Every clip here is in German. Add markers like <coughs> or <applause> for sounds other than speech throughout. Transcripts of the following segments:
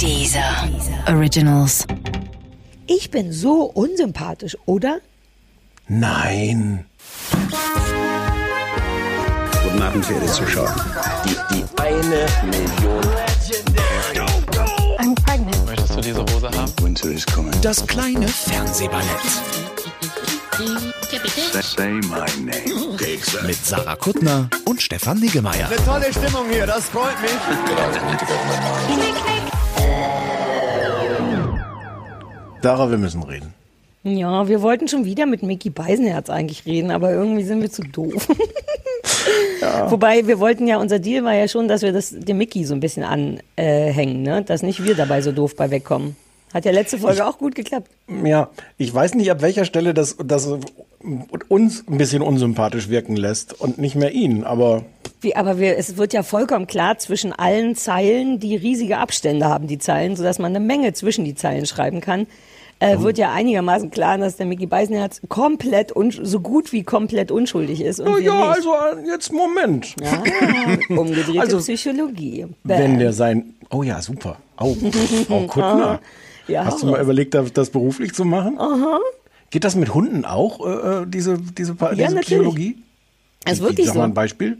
Dieser Originals. Ich bin so unsympathisch, oder? Nein. Guten Abend, verehrte Zuschauer. Die, die eine Million. I'm pregnant. Möchtest du diese Hose haben? Winter is coming. Das kleine Fernsehballett. Say my name. Mit Sarah Kuttner und Stefan Niggemeier. Tolle Stimmung hier, das freut mich. Sarah, wir müssen reden. Ja, wir wollten schon wieder mit Mickey Beisenherz eigentlich reden, aber irgendwie sind wir zu doof. <laughs> Wobei, wir wollten ja, unser Deal war ja schon, dass wir das dem Mickey so ein bisschen anhängen, ne? dass nicht wir dabei so doof bei wegkommen. Hat ja letzte Folge auch gut geklappt. Ja, ich weiß nicht, ab welcher Stelle das, das uns ein bisschen unsympathisch wirken lässt und nicht mehr ihn, aber Wie, aber wir, es wird ja vollkommen klar zwischen allen Zeilen, die riesige Abstände haben, die Zeilen, sodass man eine Menge zwischen die Zeilen schreiben kann. Äh, wird ja einigermaßen klar, dass der Mickey Beisenherz komplett, so gut wie komplett unschuldig ist. Und wir ja, also äh, jetzt Moment. Ja, <laughs> umgedrehte Also, Psychologie. Wenn Bäh. der sein, oh ja, super. Oh, Frau Kuttner. <laughs> Ja, Hast du mal überlegt, das das beruflich zu machen? Aha. Geht das mit Hunden auch, äh, äh, diese, diese, Pa- diese natürlich. Psychologie? Das ist wirklich Sag mal ein Beispiel.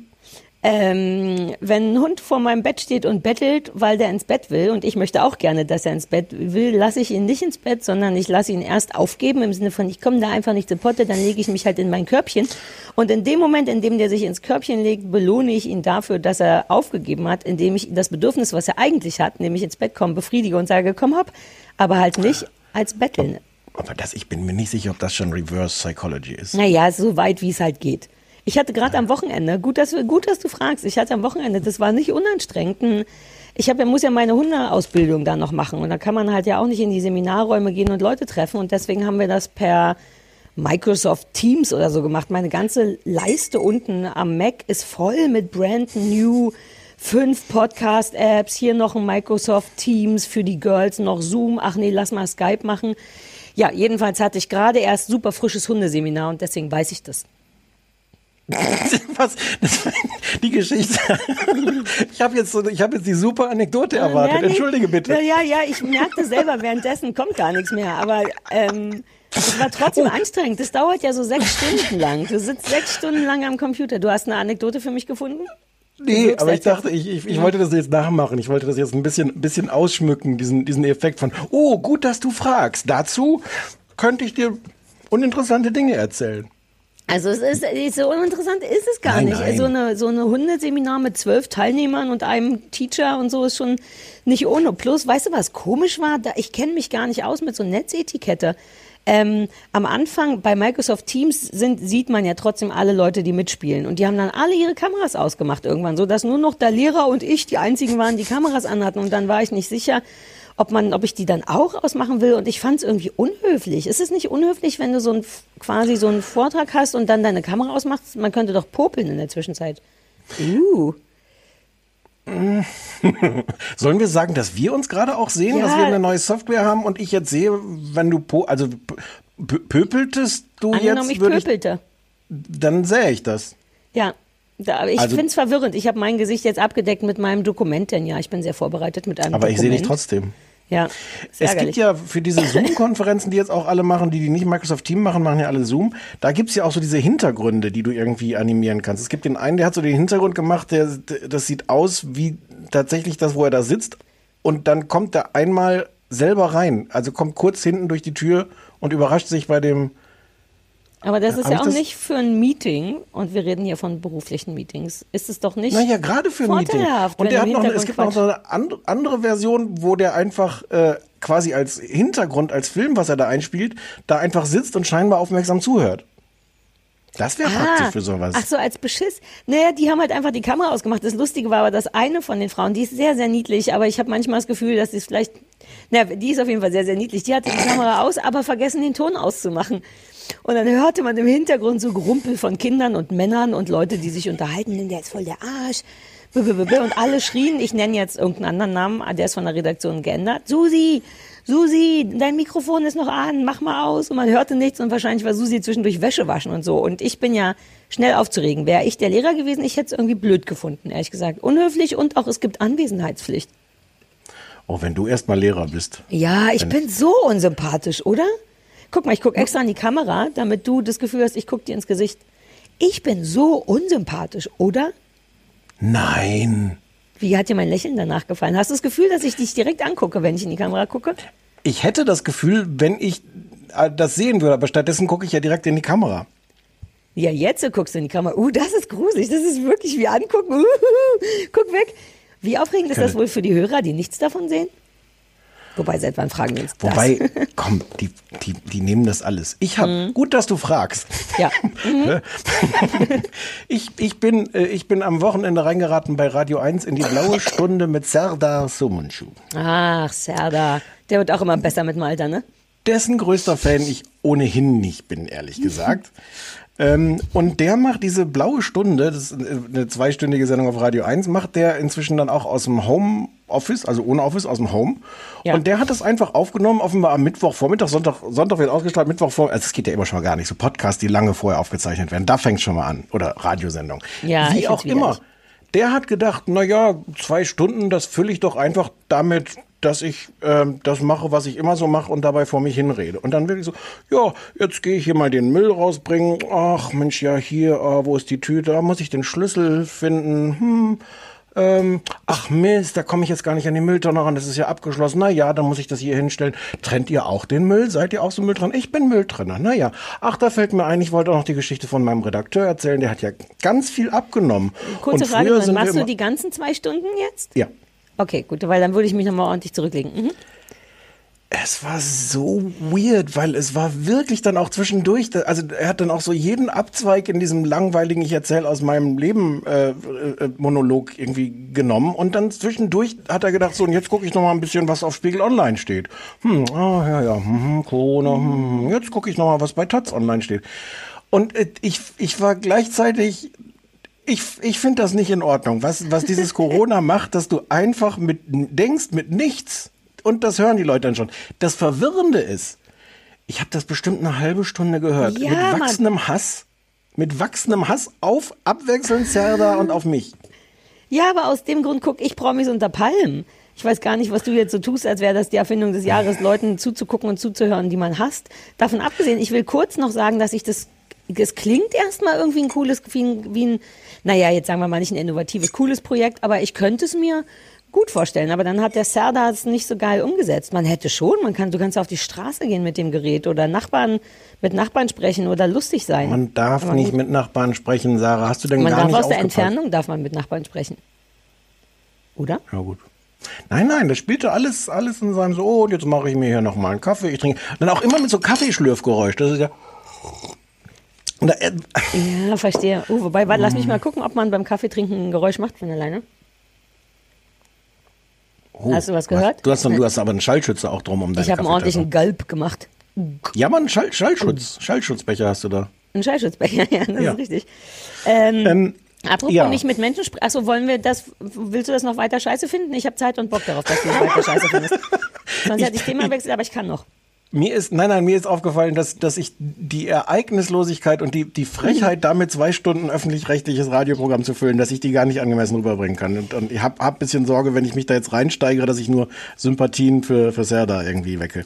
Ähm, wenn ein Hund vor meinem Bett steht und bettelt, weil der ins Bett will, und ich möchte auch gerne, dass er ins Bett will, lasse ich ihn nicht ins Bett, sondern ich lasse ihn erst aufgeben, im Sinne von, ich komme da einfach nicht zu Potte, dann lege ich mich halt in mein Körbchen. Und in dem Moment, in dem der sich ins Körbchen legt, belohne ich ihn dafür, dass er aufgegeben hat, indem ich das Bedürfnis, was er eigentlich hat, nämlich ins Bett kommen, befriedige und sage, komm hopp, aber halt nicht als Betteln. Aber das, ich bin mir nicht sicher, ob das schon Reverse Psychology ist. Naja, so weit, wie es halt geht. Ich hatte gerade am Wochenende, gut dass, du- gut, dass du fragst, ich hatte am Wochenende, das war nicht unanstrengend. Ich hab, ja- muss ja meine Hundeausbildung da noch machen und da kann man halt ja auch nicht in die Seminarräume gehen und Leute treffen und deswegen haben wir das per Microsoft Teams oder so gemacht. Meine ganze Leiste unten am Mac ist voll mit brand new fünf Podcast-Apps, hier noch ein Microsoft Teams für die Girls, noch Zoom, ach nee, lass mal Skype machen. Ja, jedenfalls hatte ich gerade erst super frisches Hundeseminar und deswegen weiß ich das. <laughs> Was? Das, die Geschichte. <laughs> Ich habe jetzt, so, ich hab jetzt die super Anekdote erwartet. Ja, nee. Entschuldige bitte. Ja, ja, ja, ich merkte selber, währenddessen kommt gar nichts mehr. Aber ähm, es war trotzdem anstrengend. Das dauert ja so sechs Stunden lang. Du sitzt sechs Stunden lang am Computer. Du hast eine Anekdote für mich gefunden? Nee, aber ich dachte, ich, ich, ich wollte das jetzt nachmachen. Ich wollte das jetzt ein bisschen, ein bisschen ausschmücken, diesen, diesen Effekt von, oh, gut, dass du fragst. Dazu könnte ich dir uninteressante Dinge erzählen. Also es ist, ist so uninteressant ist es gar Nein, nicht. nein. So eine so eine Hundeseminar mit zwölf Teilnehmern und einem Teacher und so ist schon nicht ohne. Plus, weißt du, was komisch war? Da, ich kenne mich gar nicht aus mit so Netzetikette. Ähm, am Anfang bei Microsoft Teams sind, sieht man ja trotzdem alle Leute, die mitspielen. Und die haben dann alle ihre Kameras ausgemacht irgendwann, so dass nur noch der Lehrer und ich die einzigen waren, die Kameras anhatten. Und dann war ich nicht sicher, ob man, ob ich die dann auch ausmachen will. Und ich fand es irgendwie unhöflich. Ist es nicht unhöflich, wenn du so ein, quasi so einen Vortrag hast und dann deine Kamera ausmachst? Man könnte doch popeln in der Zwischenzeit. Uh. <laughs> Sollen wir sagen, dass wir uns gerade auch sehen, Ja. dass wir eine neue Software haben und ich jetzt sehe, wenn du, po also pöpeltest du Angenommen, jetzt, ich würde ich, pöpelte. dann sähe ich das. Ja. Da, aber ich Also- finde es verwirrend. Ich habe mein Gesicht jetzt abgedeckt mit meinem Dokument, denn ja, ich bin sehr vorbereitet mit einem Aber Dokument. ich sehe dich trotzdem. Ja, Es ärgerlich. gibt ja für diese Zoom-Konferenzen, die jetzt auch alle machen, die, die nicht Microsoft Team machen, machen ja alle Zoom. Da gibt's ja auch so diese Hintergründe, die du irgendwie animieren kannst. Es gibt den einen, der hat so den Hintergrund gemacht, der, der das sieht aus wie tatsächlich das, wo er da sitzt. Und dann kommt er einmal selber rein. Also kommt kurz hinten durch die Tür und überrascht sich bei dem. Aber das ist Hab ja auch nicht für ein Meeting, und wir reden hier von beruflichen Meetings, ist es doch nicht Naja, gerade für ein Meeting. Und der hat noch, es gibt noch so eine and- andere Version, wo der einfach äh, quasi als Hintergrund, als Film, was er da einspielt, da einfach sitzt und scheinbar aufmerksam zuhört. Das wäre praktisch für sowas. Ah. Ach so, als Beschiss. Naja, die haben halt einfach die Kamera ausgemacht. Das Lustige war aber, dass eine von den Frauen, die ist sehr, sehr niedlich, aber ich habe manchmal das Gefühl, dass sie es vielleicht, na, die ist auf jeden Fall sehr, sehr niedlich. Die hatte die Kamera aus, aber vergessen, den Ton auszumachen. Und dann hörte man im Hintergrund so Gerumpel von Kindern und Männern und Leute, die sich unterhalten, der ist voll der Arsch. Und alle schrien, ich nenne jetzt irgendeinen anderen Namen, der ist von der Redaktion geändert. Susi, Susi, dein Mikrofon ist noch an, mach mal aus. Und man hörte nichts und wahrscheinlich war Susi zwischendurch Wäsche waschen und so. Und ich bin ja schnell aufzuregen. Wäre ich der Lehrer gewesen, ich hätte es irgendwie blöd gefunden, ehrlich gesagt. Unhöflich und auch es gibt Anwesenheitspflicht. Oh, wenn du erst mal Lehrer bist. Ja, ich bin so unsympathisch, oder? Guck mal, ich gucke extra in die Kamera, damit du das Gefühl hast, ich gucke dir ins Gesicht. Ich bin so unsympathisch, oder? Nein. Wie hat dir mein Lächeln danach gefallen? Hast du das Gefühl, dass ich dich direkt angucke, wenn ich in die Kamera gucke? Ich hätte das Gefühl, wenn ich äh, das sehen würde, aber stattdessen gucke ich ja direkt in die Kamera. Ja, jetzt guckst du in die Kamera. Uh, das ist gruselig. Das ist wirklich wie angucken. Uh, <laughs> guck weg. Wie aufregend ist das wohl für die Hörer, die nichts davon sehen? Wobei, seit wann fragen wir uns das? Wobei, komm, die, die, die nehmen das alles. Ich habe, gut, dass du fragst. Ja. <laughs> ich, ich, bin, äh, ich bin am Wochenende reingeraten bei Radio 1 in die blaue Stunde mit Serdar Somuncu. Ach, Serda. Der wird auch immer besser mit dem Alter, ne? Dessen größter Fan ich ohnehin nicht bin, ehrlich gesagt. Ähm, und der macht diese blaue Stunde, das ist eine zweistündige Sendung auf Radio 1, macht der inzwischen dann auch aus dem Homeoffice, also ohne Office, aus dem Home. Ja. Und der hat das einfach aufgenommen, offenbar am Mittwochvormittag, Sonntag, Sonntag wird ausgestrahlt, Mittwochvormittag, also es geht ja immer schon mal gar nicht, so Podcasts, die lange vorher aufgezeichnet werden, da fängt schon mal an. Oder Radiosendung. Ja, Wie auch immer. Der hat gedacht, na ja, zwei Stunden, das fülle ich doch einfach damit, dass ich ähm, das mache, was ich immer so mache und dabei vor mich hinrede. Und dann wirklich so, ja, jetzt gehe ich hier mal den Müll rausbringen. Ach Mensch, ja hier, ah, wo ist die Tüte? Da muss ich den Schlüssel finden. Hm. Ähm, ach Mist, da komme ich jetzt gar nicht an die Mülltonne ran, das ist ja abgeschlossen. Na ja, dann muss ich das hier hinstellen. Trennt ihr auch den Müll? Seid ihr auch so Mülltrenner? Ich bin Mülltrenner. Na ja. Ach, da fällt mir ein, ich wollte auch noch die Geschichte von meinem Redakteur erzählen. Der hat ja ganz viel abgenommen. Kurze Frage, dann machst du die ganzen zwei Stunden jetzt? Ja. Okay, gut, weil dann würde ich mich nochmal ordentlich zurücklegen. Mhm. Es war so weird, weil es war wirklich dann auch zwischendurch, also er hat dann auch so jeden Abzweig in diesem langweiligen Ich erzähle aus meinem Leben äh, äh, Monolog irgendwie genommen und dann zwischendurch hat er gedacht, so und jetzt gucke ich noch mal ein bisschen, was auf Spiegel Online steht. Hm, ah ja, ja, hm, Corona, hm, jetzt gucke ich noch mal, was bei Taz Online steht. Und äh, ich, ich war gleichzeitig ich, ich finde das nicht in Ordnung, was, was dieses Corona macht, dass du einfach mit denkst mit nichts und das hören die Leute dann schon. Das Verwirrende ist, ich habe das bestimmt eine halbe Stunde gehört Ja, mit Mann. wachsendem Hass, mit wachsendem Hass auf abwechselnd Serda und auf mich. Ja, aber aus dem Grund gucke ich Promis unter Palmen. Ich weiß gar nicht, was du jetzt so tust, als wäre das die Erfindung des Jahres, Leuten zuzugucken und zuzuhören, die man hasst. Davon abgesehen, ich will kurz noch sagen, dass ich das, das klingt erstmal irgendwie ein cooles, wie ein, wie ein, naja, jetzt sagen wir mal nicht ein innovatives, cooles Projekt, aber ich könnte es mir gut vorstellen. Aber dann hat der Serda es nicht so geil umgesetzt. Man hätte schon, man kann, du kannst auf die Straße gehen mit dem Gerät oder Nachbarn, mit Nachbarn sprechen oder lustig sein. Man darf Aber nicht gut. mit Nachbarn sprechen, Sarah. Hast du denn Man gar darf nicht aus der aufgepasst? Entfernung darf man mit Nachbarn sprechen. Oder? Ja, gut. Nein, nein, das spielte alles, alles in seinem so, oh, und jetzt mache ich mir hier noch mal einen Kaffee. Ich trinke. Dann auch immer mit so Kaffeeschlürfgeräusch. Das ist ja. Da, äh, Ja, verstehe. Uh, wobei, warte, lass mich mal gucken, ob man beim Kaffeetrinken ein Geräusch macht von alleine. oh, Hast du was gehört? Du hast, dann, du hast aber einen Schallschützer auch drum um deinen Ich habe einen ordentlichen Galb gemacht. Ja, Mann, Schall, Schallschutz. Schallschutzbecher hast du da. Ein Schallschutzbecher, <laughs> ja, das Ja. ist richtig. Ähm, Ähm, apropos ja. nicht mit Menschen sprechen. Achso, wollen wir das, willst du das noch weiter scheiße finden? Ich habe Zeit und Bock darauf, dass du es weiter scheiße findest. <laughs> Sonst hätte ich Thema wechselt, aber ich kann noch. Mir ist, nein, nein, mir ist aufgefallen, dass, dass ich die Ereignislosigkeit und die, die Frechheit, damit zwei Stunden öffentlich-rechtliches Radioprogramm zu füllen, dass ich die gar nicht angemessen rüberbringen kann. Und, und ich habe hab ein bisschen Sorge, wenn ich mich da jetzt reinsteigere, dass ich nur Sympathien für, für Serda irgendwie wecke.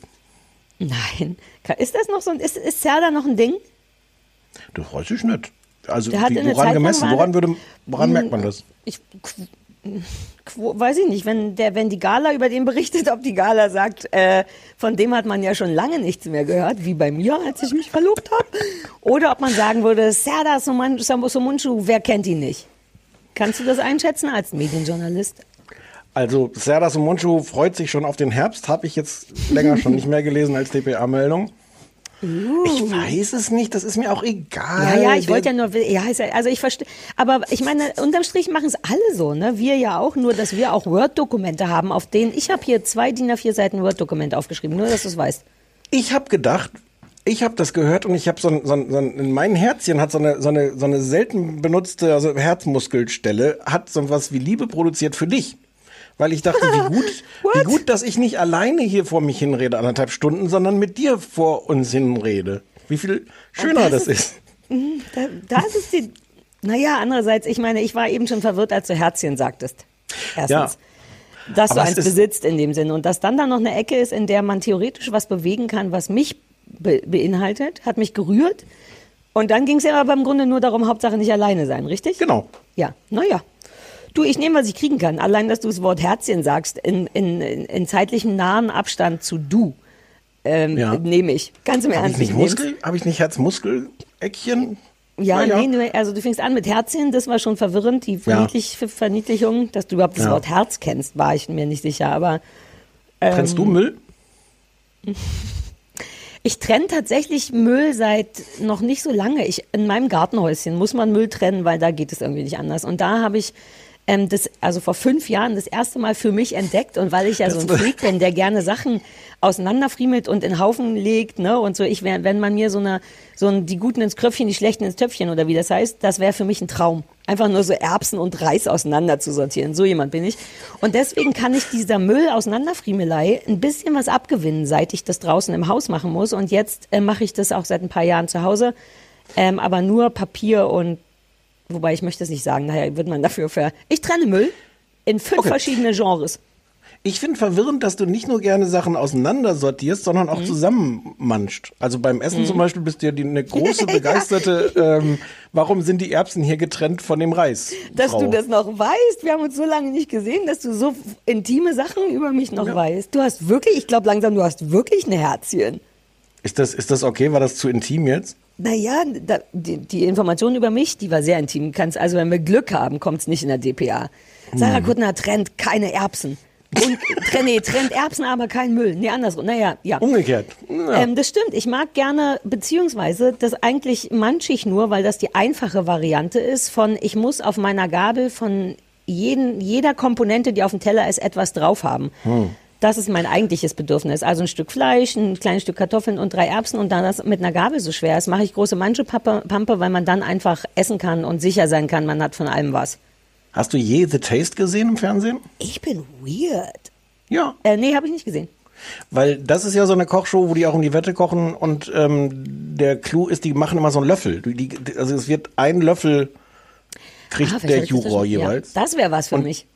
Nein. Ist das noch so ein, ist, ist Serda noch ein Ding? Das weiß ich nicht. Also, wie, woran gemessen? Woran, würde, woran merkt man das? Ich weiß ich nicht, wenn der, wenn die Gala über den berichtet, ob die Gala sagt, äh, von dem hat man ja schon lange nichts mehr gehört, wie bei mir, als ich mich verlobt habe, oder ob man sagen würde, Sambo Somuncu, wer kennt ihn nicht? Kannst du das einschätzen als Medienjournalist? Also, Serda Sumunchu freut sich schon auf den Herbst, habe ich jetzt länger schon nicht mehr gelesen als DPA-Meldung. Ich weiß es nicht, das ist mir auch egal. Ja, ja, ich wollte ja nur, ja, also ich verstehe, aber ich meine, unterm Strich machen es alle so, ne? Wir ja auch, nur dass wir auch Word-Dokumente haben, auf denen, ich habe hier zwei DIN A4 Seiten Word-Dokumente aufgeschrieben, nur dass du es weißt. Ich habe gedacht, ich habe das gehört und ich habe so ein, so ein, so ein, mein Herzchen hat so eine, so eine, so eine selten benutzte also Herzmuskelstelle, hat so was wie Liebe produziert für dich. Weil ich dachte, wie gut, <laughs> wie gut, dass ich nicht alleine hier vor mich hinrede, anderthalb Stunden, sondern mit dir vor uns hinrede. Wie viel schöner das das ist. Da, das ist die. Naja, andererseits, ich meine, ich war eben schon verwirrt, als du Herzchen sagtest. Erstens. dass Aber du eins besitzt in dem Sinne. Und dass dann da noch eine Ecke ist, in der man theoretisch was bewegen kann, was mich be beinhaltet, hat mich gerührt. Und dann ging es ja aber im Grunde nur darum, Hauptsache nicht alleine sein, richtig? Genau. Ja, naja. Du, ich nehme, was ich kriegen kann. Allein, dass du das Wort Herzchen sagst, in, in, in, zeitlichem nahen Abstand zu du, ähm, Ja. nehme ich. Ganz im Habe ich Ernst. nicht ich nehm's. Muskel? Habe ich nicht Herzmuskeleckchen? Ja, Na nee, also du fängst an mit Herzchen, das war schon verwirrend, die Ja. Verniedlich Verniedlichung, dass du überhaupt das Ja. Wort Herz kennst, war ich mir nicht sicher, aber Trennst Ähm. du Müll? <laughs> ich trenne tatsächlich Müll seit noch nicht so lange. Ich, in meinem Gartenhäuschen muss man Müll trennen, weil da geht es irgendwie nicht anders. Und da habe ich ähm, das, also vor fünf Jahren das erste Mal für mich entdeckt und weil ich ja so ein <laughs> Freak bin, der gerne Sachen auseinanderfriemelt und in Haufen legt, ne, und so, ich wär, wenn man mir so eine, so ein, die Guten ins Kröpfchen, die Schlechten ins Töpfchen oder wie das heißt, das wäre für mich ein Traum. Einfach nur so Erbsen und Reis auseinander zu sortieren. So jemand bin ich. Und deswegen kann ich dieser Müll auseinanderfriemelei ein bisschen was abgewinnen, seit ich das draußen im Haus machen muss. Und jetzt äh, mache ich das auch seit ein paar Jahren zu Hause. Ähm, aber nur Papier und Wobei ich möchte es nicht sagen, daher wird man dafür ver. Ich trenne Müll in fünf Okay. verschiedene Genres. Ich finde verwirrend, dass du nicht nur gerne Sachen auseinander sortierst, sondern Mhm. auch zusammenmanscht. Also beim Essen zum Beispiel bist du ja die, eine <laughs> große, begeisterte, ähm, warum sind die Erbsen hier getrennt von dem Reis? Dass Frau. du das noch weißt, wir haben uns so lange nicht gesehen, dass du so intime Sachen über mich noch weißt. Du hast wirklich, ich glaube langsam, du hast wirklich ein Herzchen. Ist das, ist das okay? War das zu intim jetzt? Naja, da, die, die Information über mich, die war sehr intim. Kannst, also wenn wir Glück haben, kommt es nicht in der DPA. Sarah Kuttner trennt keine Erbsen. Und <laughs> trennt, nee, trennt Erbsen, aber kein Müll. Nee, andersrum. Naja, ja. Umgekehrt. Ja. Ähm, das stimmt. Ich mag gerne, beziehungsweise das eigentlich manche ich nur, weil das die einfache Variante ist von, ich muss auf meiner Gabel von jeden, jeder Komponente, die auf dem Teller ist, etwas drauf haben. Das ist mein eigentliches Bedürfnis. Also ein Stück Fleisch, ein kleines Stück Kartoffeln und drei Erbsen. Und da das mit einer Gabel so schwer ist, mache ich große Manche-Pampe, weil man dann einfach essen kann und sicher sein kann, man hat von allem was. Hast du je The Taste gesehen im Fernsehen? Ich bin weird. Ja. Äh, nee, habe ich nicht gesehen. Weil das ist ja so eine Kochshow, wo die auch um die Wette kochen und ähm, der Clou ist, die machen immer so einen Löffel. Die, die, also es wird ein Löffel kriegt Ah, der das Juror schon- ja, jeweils. das wäre was für Und- mich.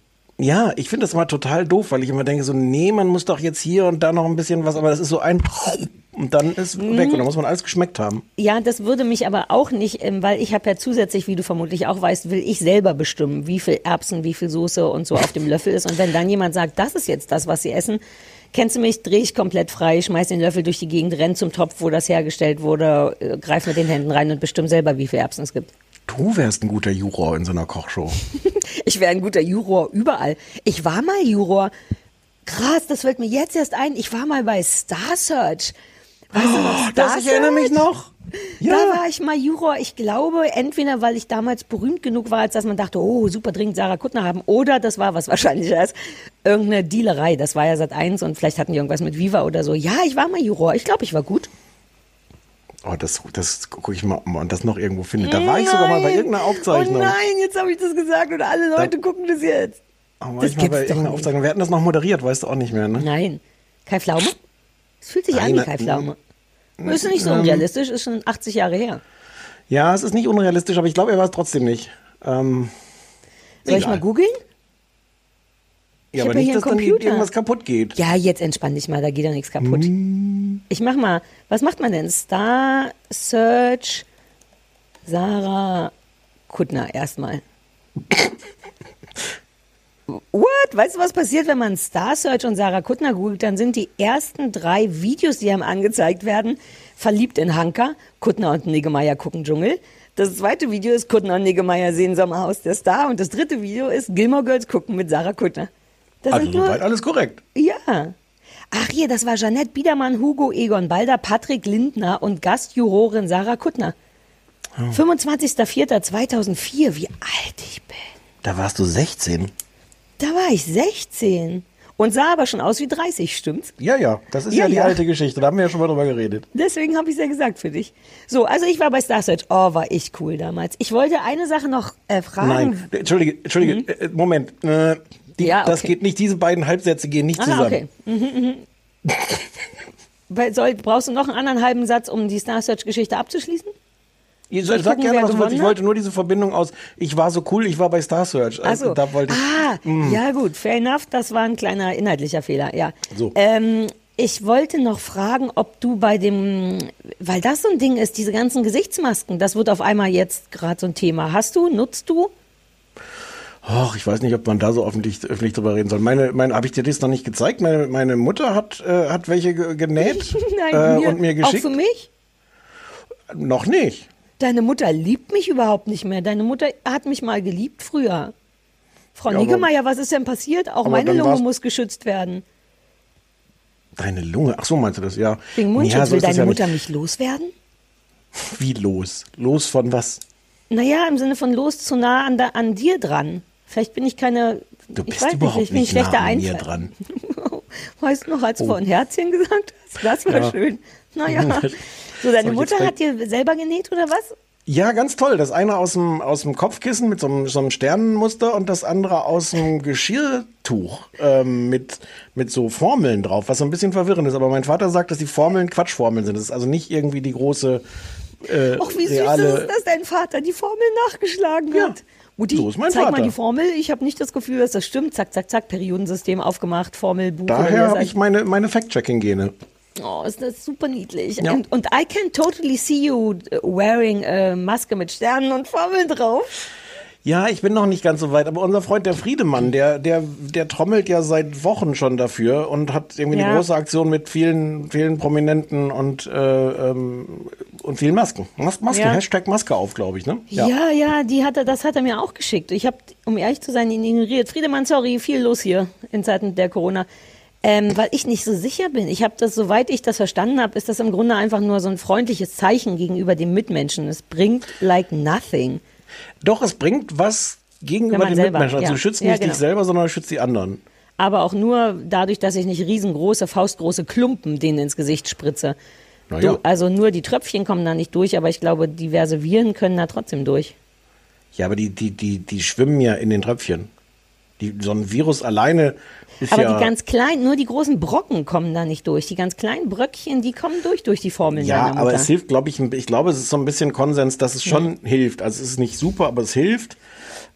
Ja, ich finde das immer total doof, weil ich immer denke so, nee, man muss doch jetzt hier und da noch ein bisschen was, aber das ist so ein <laughs> und dann ist Mhm. weg und dann muss man alles geschmeckt haben. Ja, das würde mich aber auch nicht, ähm, weil ich habe ja zusätzlich, wie du vermutlich auch weißt, will ich selber bestimmen, wie viel Erbsen, wie viel Soße und so auf dem Löffel ist. Und wenn dann jemand sagt, das ist jetzt das, was sie essen, kennst du mich, drehe ich komplett frei, schmeiß den Löffel durch die Gegend, renn zum Topf, wo das hergestellt wurde, äh, greif mit den Händen rein und bestimm selber, wie viel Erbsen es gibt. Du wärst ein guter Juror in so einer Kochshow. <laughs> Ich wäre ein guter Juror überall. Ich war mal Juror. Krass, das fällt mir jetzt erst ein. Ich war mal bei Star Search. Weißt du noch, Star Oh, Das, ich erinnere mich noch. Ja. Da war ich mal Juror. Ich glaube, entweder weil ich damals berühmt genug war, als dass man dachte, oh, super dringend Sarah Kuttner haben, oder das war was wahrscheinlicher ist, irgendeine Dealerei. Das war ja seit eins und vielleicht hatten die irgendwas mit Viva oder so. Ja, ich war mal Juror. Ich glaube, ich war gut. Oh, das, das gucke ich mal, ob man das noch irgendwo findet. Da war ich sogar mal bei irgendeiner Aufzeichnung. Oh nein, jetzt habe ich das gesagt und alle Leute gucken das jetzt. Oh, war Das ich mal bei irgendeiner nicht. Aufzeichnung. Wir hatten das noch moderiert, weißt du auch nicht mehr, ne? Nein. Kai Pflaume? Es fühlt sich an wie Kai. Pflaume. Ist nicht so unrealistisch, ist schon 80 Jahre her. Ja, es ist nicht unrealistisch, aber ich glaube, er war es trotzdem nicht. Ähm, Soll ich egal. mal googeln? Ja, aber nicht, hier dass dann irgendwas kaputt geht. Ja, jetzt entspann dich mal, da geht ja nichts kaputt. Ich mach mal, was macht man denn? Star Search Sarah Kuttner erstmal. <laughs> What? Weißt du, was passiert, wenn man Star Search und Sarah Kuttner googelt? Dann sind die ersten drei Videos, die einem angezeigt werden, verliebt in Hanka. Kuttner und Niggemeier gucken Dschungel. Das zweite Video ist Kuttner und Niggemeier sehen Sommerhaus der Star. Und das dritte Video ist Gilmore Girls gucken mit Sarah Kuttner. Das Also soweit alles korrekt. ja. Ach hier, das war Jeanette Biedermann, Hugo Egon Balder, Patrick Lindner und Gastjurorin Sarah Kuttner. 25.04.2004, wie alt ich bin. Da warst du 16. Da war ich 16 und sah aber schon aus wie 30, stimmt's? Ja, ja, das ist ja, Ja, die ja. alte Geschichte. Da haben wir ja schon mal drüber geredet. Deswegen habe ich ja gesagt für dich. So, also ich war bei Star Search. Oh, war ich cool damals. Ich wollte eine Sache noch äh, fragen. Nein, Entschuldige, Entschuldige, äh, Moment. Äh, die, Mhm. Ja, Das okay. geht nicht, diese beiden Halbsätze gehen nicht Ah, zusammen. okay. Mhm, mhm. Weil soll, brauchst du noch einen anderen halben Satz, um die Star Search-Geschichte abzuschließen? Ihr Soll sag gerne, wer was Ich wollte nur diese Verbindung aus, ich war so cool, ich war bei Star Search. Also, da wollte ich, ah, ja gut, fair enough, das war ein kleiner inhaltlicher Fehler, ja. So. Ähm, ich wollte noch fragen, ob du bei dem, weil das so ein Ding ist, diese ganzen Gesichtsmasken, das wird auf einmal jetzt gerade so ein Thema. Hast du, nutzt du? Och, ich weiß nicht, ob man da so öffentlich, öffentlich drüber reden soll. Meine, meine, habe ich dir das noch nicht gezeigt? Meine, meine Mutter hat, äh, hat welche ge- genäht <laughs> äh, und mir Auch geschickt. für mich? Noch nicht. Deine Mutter liebt mich überhaupt nicht mehr. Deine Mutter hat mich mal geliebt früher. Frau Ja, Niggemeier, was ist denn passiert? Auch meine Lunge muss geschützt werden. Deine Lunge. Ach so, meinst du das? Ja. Wegen Mundschutz ja, so will deine ja Mutter nicht. mich loswerden? Wie los? Los von was? Naja, im Sinne von los zu nah an, da, an dir dran. Vielleicht bin ich keine. Du ich bist weiß überhaupt nicht, ich bin nicht schlechter nah Einfall. dran. <laughs> Weißt du noch, als du Oh. vorhin Herzchen gesagt hast? Das war Ja. schön. Naja. <laughs> So, deine ich Mutter hat dir selber genäht oder was? Ja, ganz toll. Das eine aus dem, aus dem Kopfkissen mit so einem, so einem Sternenmuster und das andere aus dem Geschirrtuch ähm, mit, mit so Formeln drauf, was so ein bisschen verwirrend ist. Aber mein Vater sagt, dass die Formeln Quatschformeln sind. Das ist also nicht irgendwie die große äh, Och, wie süß ist es, dass dein Vater die Formel nachgeschlagen Ja, hat. Mutti, so ist mein zeig Vater. mal die Formel. Ich habe nicht das Gefühl, dass das stimmt. Zack, zack, zack, Periodensystem aufgemacht, Formel, Buch. Daher habe ich meine, meine Fact-Checking-Gene. Oh, ist das super niedlich. Ja. Und, und I can totally see you wearing a Maske mit Sternen und Formeln drauf. Ja, ich bin noch nicht ganz so weit, aber unser Freund der Friedemann, der, der, der trommelt ja seit Wochen schon dafür und hat irgendwie Ja. eine große Aktion mit vielen, vielen Prominenten und, äh, ähm, und vielen Masken. Mas Maske, Ja. Hashtag Maske auf, glaube ich, ne? Ja, ja, die hat er, das hat er mir auch geschickt. Ich habe, um ehrlich zu sein, ihn ignoriert. Friedemann, sorry, viel los hier in Zeiten der Corona. Ähm, weil ich nicht so sicher bin. Ich habe das, soweit ich das verstanden habe, ist das im Grunde einfach nur so ein freundliches Zeichen gegenüber dem Mitmenschen. Es bringt like nothing. Doch, es bringt was gegenüber den selber, Mitmenschen. Also ja. du schützt Ja, nicht genau. dich selber, sondern du schützt die anderen. Aber auch nur dadurch, dass ich nicht riesengroße, faustgroße Klumpen denen ins Gesicht spritze. Ja. Du, also nur die Tröpfchen kommen da nicht durch, aber ich glaube, diverse Viren können da trotzdem durch. Ja, aber die, die, die, die schwimmen ja in den Tröpfchen. Die, so ein Virus alleine ist Aber ja. die ganz kleinen, nur die großen Brocken kommen da nicht durch. Die ganz kleinen Bröckchen, die kommen durch durch die Formeln Ja, aber es hilft, glaube ich, ich glaube, es ist so ein bisschen Konsens, dass es schon hilft. Also es ist nicht super, aber es hilft.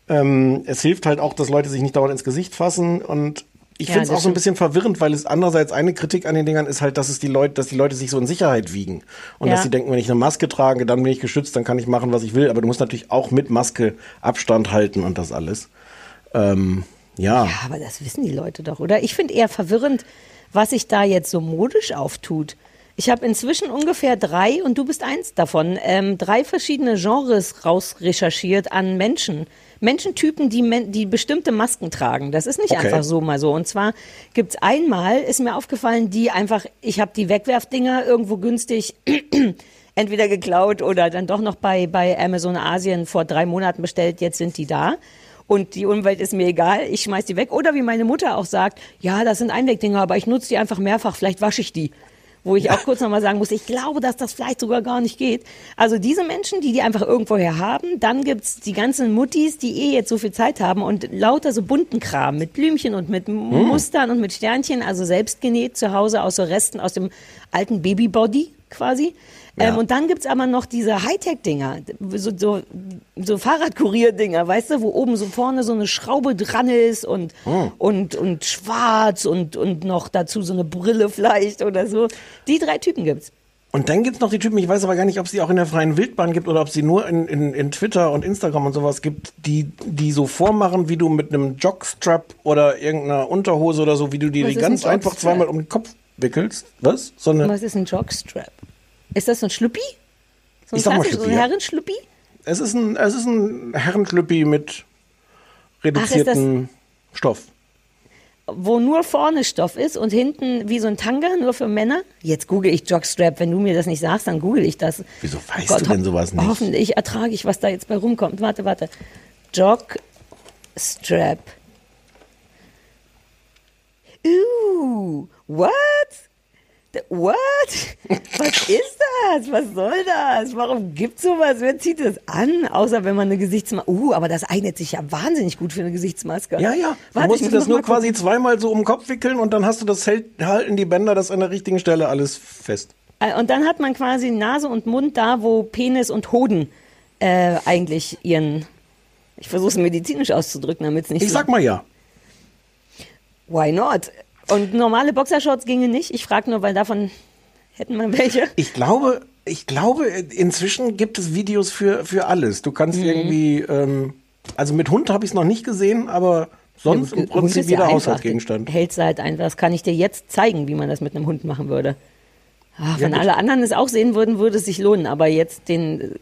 Ähm, es hilft halt auch, dass Leute sich nicht dauernd ins Gesicht fassen und ich Ja, finde es auch so ein bisschen verwirrend, weil es andererseits eine Kritik an den Dingern ist halt, dass es die Leute, dass die Leute sich so in Sicherheit wiegen und Ja. dass sie denken, wenn ich eine Maske trage, dann bin ich geschützt, dann kann ich machen, was ich will. Aber du musst natürlich auch mit Maske Abstand halten und das alles. Ähm, ja. Ja, aber das wissen die Leute doch, oder? Ich finde eher verwirrend, was sich da jetzt so modisch auftut. Ich habe inzwischen ungefähr drei, und du bist eins davon, ähm, drei verschiedene Genres rausrecherchiert an Menschen. Menschentypen, die, men die bestimmte Masken tragen. Das ist nicht Okay. einfach so mal so. Und zwar gibt's einmal, ist mir aufgefallen, die einfach, ich habe die Wegwerfdinger irgendwo günstig <clears throat> entweder geklaut oder dann doch noch bei, bei Amazon Asien vor drei Monaten bestellt, jetzt sind die da. Und die Umwelt ist mir egal, ich schmeiß die weg. Oder wie meine Mutter auch sagt, ja, das sind Einwegdinger, aber ich nutze die einfach mehrfach, vielleicht wasche ich die. Wo ich auch kurz nochmal sagen muss, ich glaube, dass das vielleicht sogar gar nicht geht. Also diese Menschen, die die einfach irgendwoher haben, dann gibt's die ganzen Muttis, die eh jetzt so viel Zeit haben und lauter so bunten Kram mit Blümchen und mit Mustern und mit Sternchen, also selbst genäht zu Hause aus so Resten aus dem alten Babybody quasi. Ja. Ähm, und dann gibt's aber noch diese Hightech-Dinger, so, so, so Fahrradkurier-Dinger, weißt du, wo oben so vorne so eine Schraube dran ist und, und, und schwarz und, und noch dazu so eine Brille vielleicht oder so. Die drei Typen gibt's. Und dann gibt's noch die Typen, ich weiß aber gar nicht, ob es die auch in der freien Wildbahn gibt oder ob sie nur in, in, in Twitter und Instagram und sowas gibt, die, die so vormachen, wie du mit einem Jockstrap oder irgendeiner Unterhose oder so, wie du die, Was die ist ein ganz einfach zweimal um den Kopf wickelst. Was? So eine, Was ist ein Jockstrap? Ist das so ein Schluppi? So ein Ich sag mal klassisch- so ein Schluppi. Herrenschluppi? es ist ein, es ist ein Herrenschlüppi mit reduziertem Stoff. Wo nur vorne Stoff ist und hinten wie so ein Tanga, nur für Männer? Jetzt google ich Jockstrap. Wenn du mir das nicht sagst, dann google ich das. Wieso Oh weißt du denn sowas nicht? Hoffentlich ertrage ich, was da jetzt bei rumkommt. Warte, warte. Jockstrap. Uh, what? What? Was ist das? Was soll das? Warum gibt's sowas? Wer zieht das an? Außer wenn man eine Gesichtsmaske. Uh, aber das eignet sich ja wahnsinnig gut für eine Gesichtsmaske. Ja, ja. Du Warte, musst ich dir muss das nur mal gucken. quasi zweimal so um den Kopf wickeln und dann hast du das halten die Bänder das an der richtigen Stelle alles fest. Äh, Und dann hat man quasi Nase und Mund da, wo Penis und Hoden äh, eigentlich ihren, ich versuche es medizinisch auszudrücken, damit es nicht Ich so, sag mal ja. why not? Und normale Boxershorts ginge nicht. Ich frage nur, weil davon hätten wir welche. Ich glaube, ich glaube, inzwischen gibt es Videos für, für alles. Du Mhm. kannst irgendwie, ähm, also mit Hund habe ich es noch nicht gesehen, aber sonst im Hund Prinzip ja jeder. Haushaltsgegenstand. Hältst du halt einfach. Das kann ich dir jetzt zeigen, wie man das mit einem Hund machen würde. Ah, wenn gut. alle anderen es auch sehen würden, würde es sich lohnen. Aber jetzt den.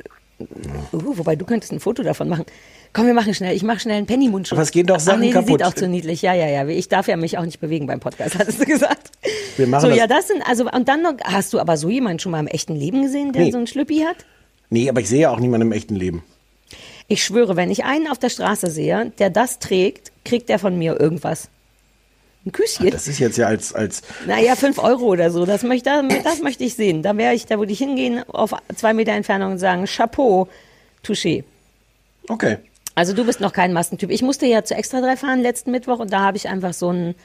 Uh, wobei du könntest ein Foto davon machen. Komm, wir machen schnell. Ich mache schnell einen Penny-Mundschutz. Aber es gehen doch Sachen Ach, nee, kaputt. sieht auch zu niedlich. Ja, ja, ja. Ich darf ja mich auch nicht bewegen beim Podcast, <laughs> hattest du gesagt. Wir machen so, das- ja, das sind, also, und dann noch, hast du aber so jemanden schon mal im echten Leben gesehen, der Nee. so einen Schlüppi hat? Nee, aber ich sehe ja auch niemanden im echten Leben. Ich schwöre, wenn ich einen auf der Straße sehe, der das trägt, kriegt der von mir irgendwas. Ein Küsschen. Das ist jetzt ja als, als Naja, fünf Euro oder so. Das möchte, das möchte ich sehen. Da wäre ich, da würde ich hingehen, auf zwei Meter Entfernung und sagen, Chapeau, Touché. okay. Also du bist noch kein Maskentyp. Ich musste ja zu Extra 3 fahren letzten Mittwoch und da habe ich einfach so einen,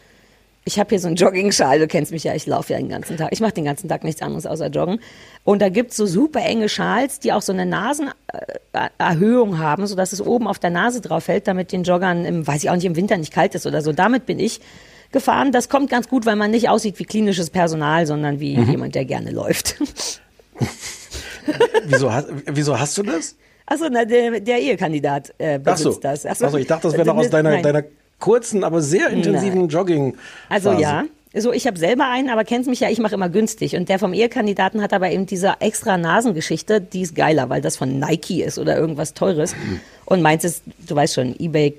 ich habe hier so einen Jogging-Schal, du kennst mich ja, ich laufe ja den ganzen Tag. Ich mache den ganzen Tag nichts anderes außer joggen. Und da gibt's so super enge Schals, die auch so eine Nasenerhöhung haben, sodass es oben auf der Nase drauf fällt, damit den Joggern im, weiß ich auch nicht, im Winter nicht kalt ist oder so. Damit bin ich gefahren. Das kommt ganz gut, weil man nicht aussieht wie klinisches Personal, sondern wie jemand, der gerne läuft. <laughs> Wieso, hast- wieso hast du das? Achso, na, der, der Ehekandidat äh, Ach so. besitzt das. Ach Also ich dachte, das wäre noch aus deiner, Nein. deiner kurzen, aber sehr intensiven Jogging. Also ja, so ich habe selber einen, aber kennst mich ja, ich mache immer günstig. Und der vom Ehekandidaten hat aber eben diese extra Nasengeschichte, die ist geiler, weil das von Nike ist oder irgendwas Teures. Und meins ist, du weißt schon, Ebay,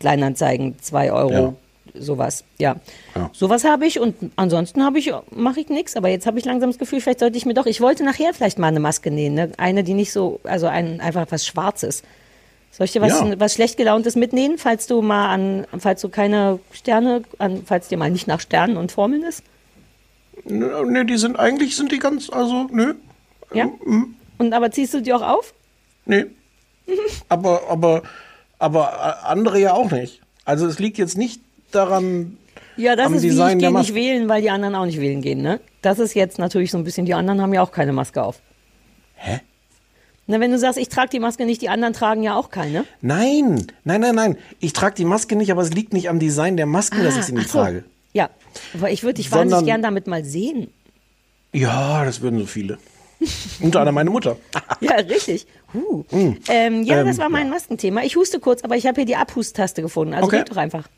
Kleinanzeigen, zwei Euro, sowas. Ja, Ja. sowas habe ich und ansonsten habe ich mache ich nichts. Aber jetzt habe ich langsam das Gefühl, vielleicht sollte ich mir doch, ich wollte nachher vielleicht mal eine Maske nähen, ne? eine, die nicht so, also ein, einfach was Schwarzes. Soll ich dir was, Ja. was schlecht gelauntes mitnehmen, falls du mal an, falls du keine Sterne, an, falls dir mal nicht nach Sternen und Formeln ist? Nö, Nee, die sind eigentlich sind die ganz, also nö, Ja? Mhm. Und aber ziehst du die auch auf? nee. <laughs> aber, aber, aber äh, andere ja auch nicht. Also es liegt jetzt nicht daran, Ja, das ist wie Design ich der gehe nicht wählen, weil die anderen auch nicht wählen gehen, ne? Das ist jetzt natürlich so ein bisschen, die anderen haben ja auch keine Maske auf. Hä? Na, wenn du sagst, ich trage die Maske nicht, die anderen tragen ja auch keine. Nein, nein, nein, nein. Ich trage die Maske nicht, aber es liegt nicht am Design der Masken, dass ich sie Ah, nicht ach so. trage. Ja, aber ich würde dich wahnsinnig Sondern- gern damit mal sehen. Ja, das würden so viele. Unter anderem meine Mutter. <laughs> Ja, richtig. Huh. Ähm, ja, Ähm, das war mein Maskenthema. Ich huste kurz, aber ich habe hier die Abhusttaste gefunden. Also Okay. red doch einfach.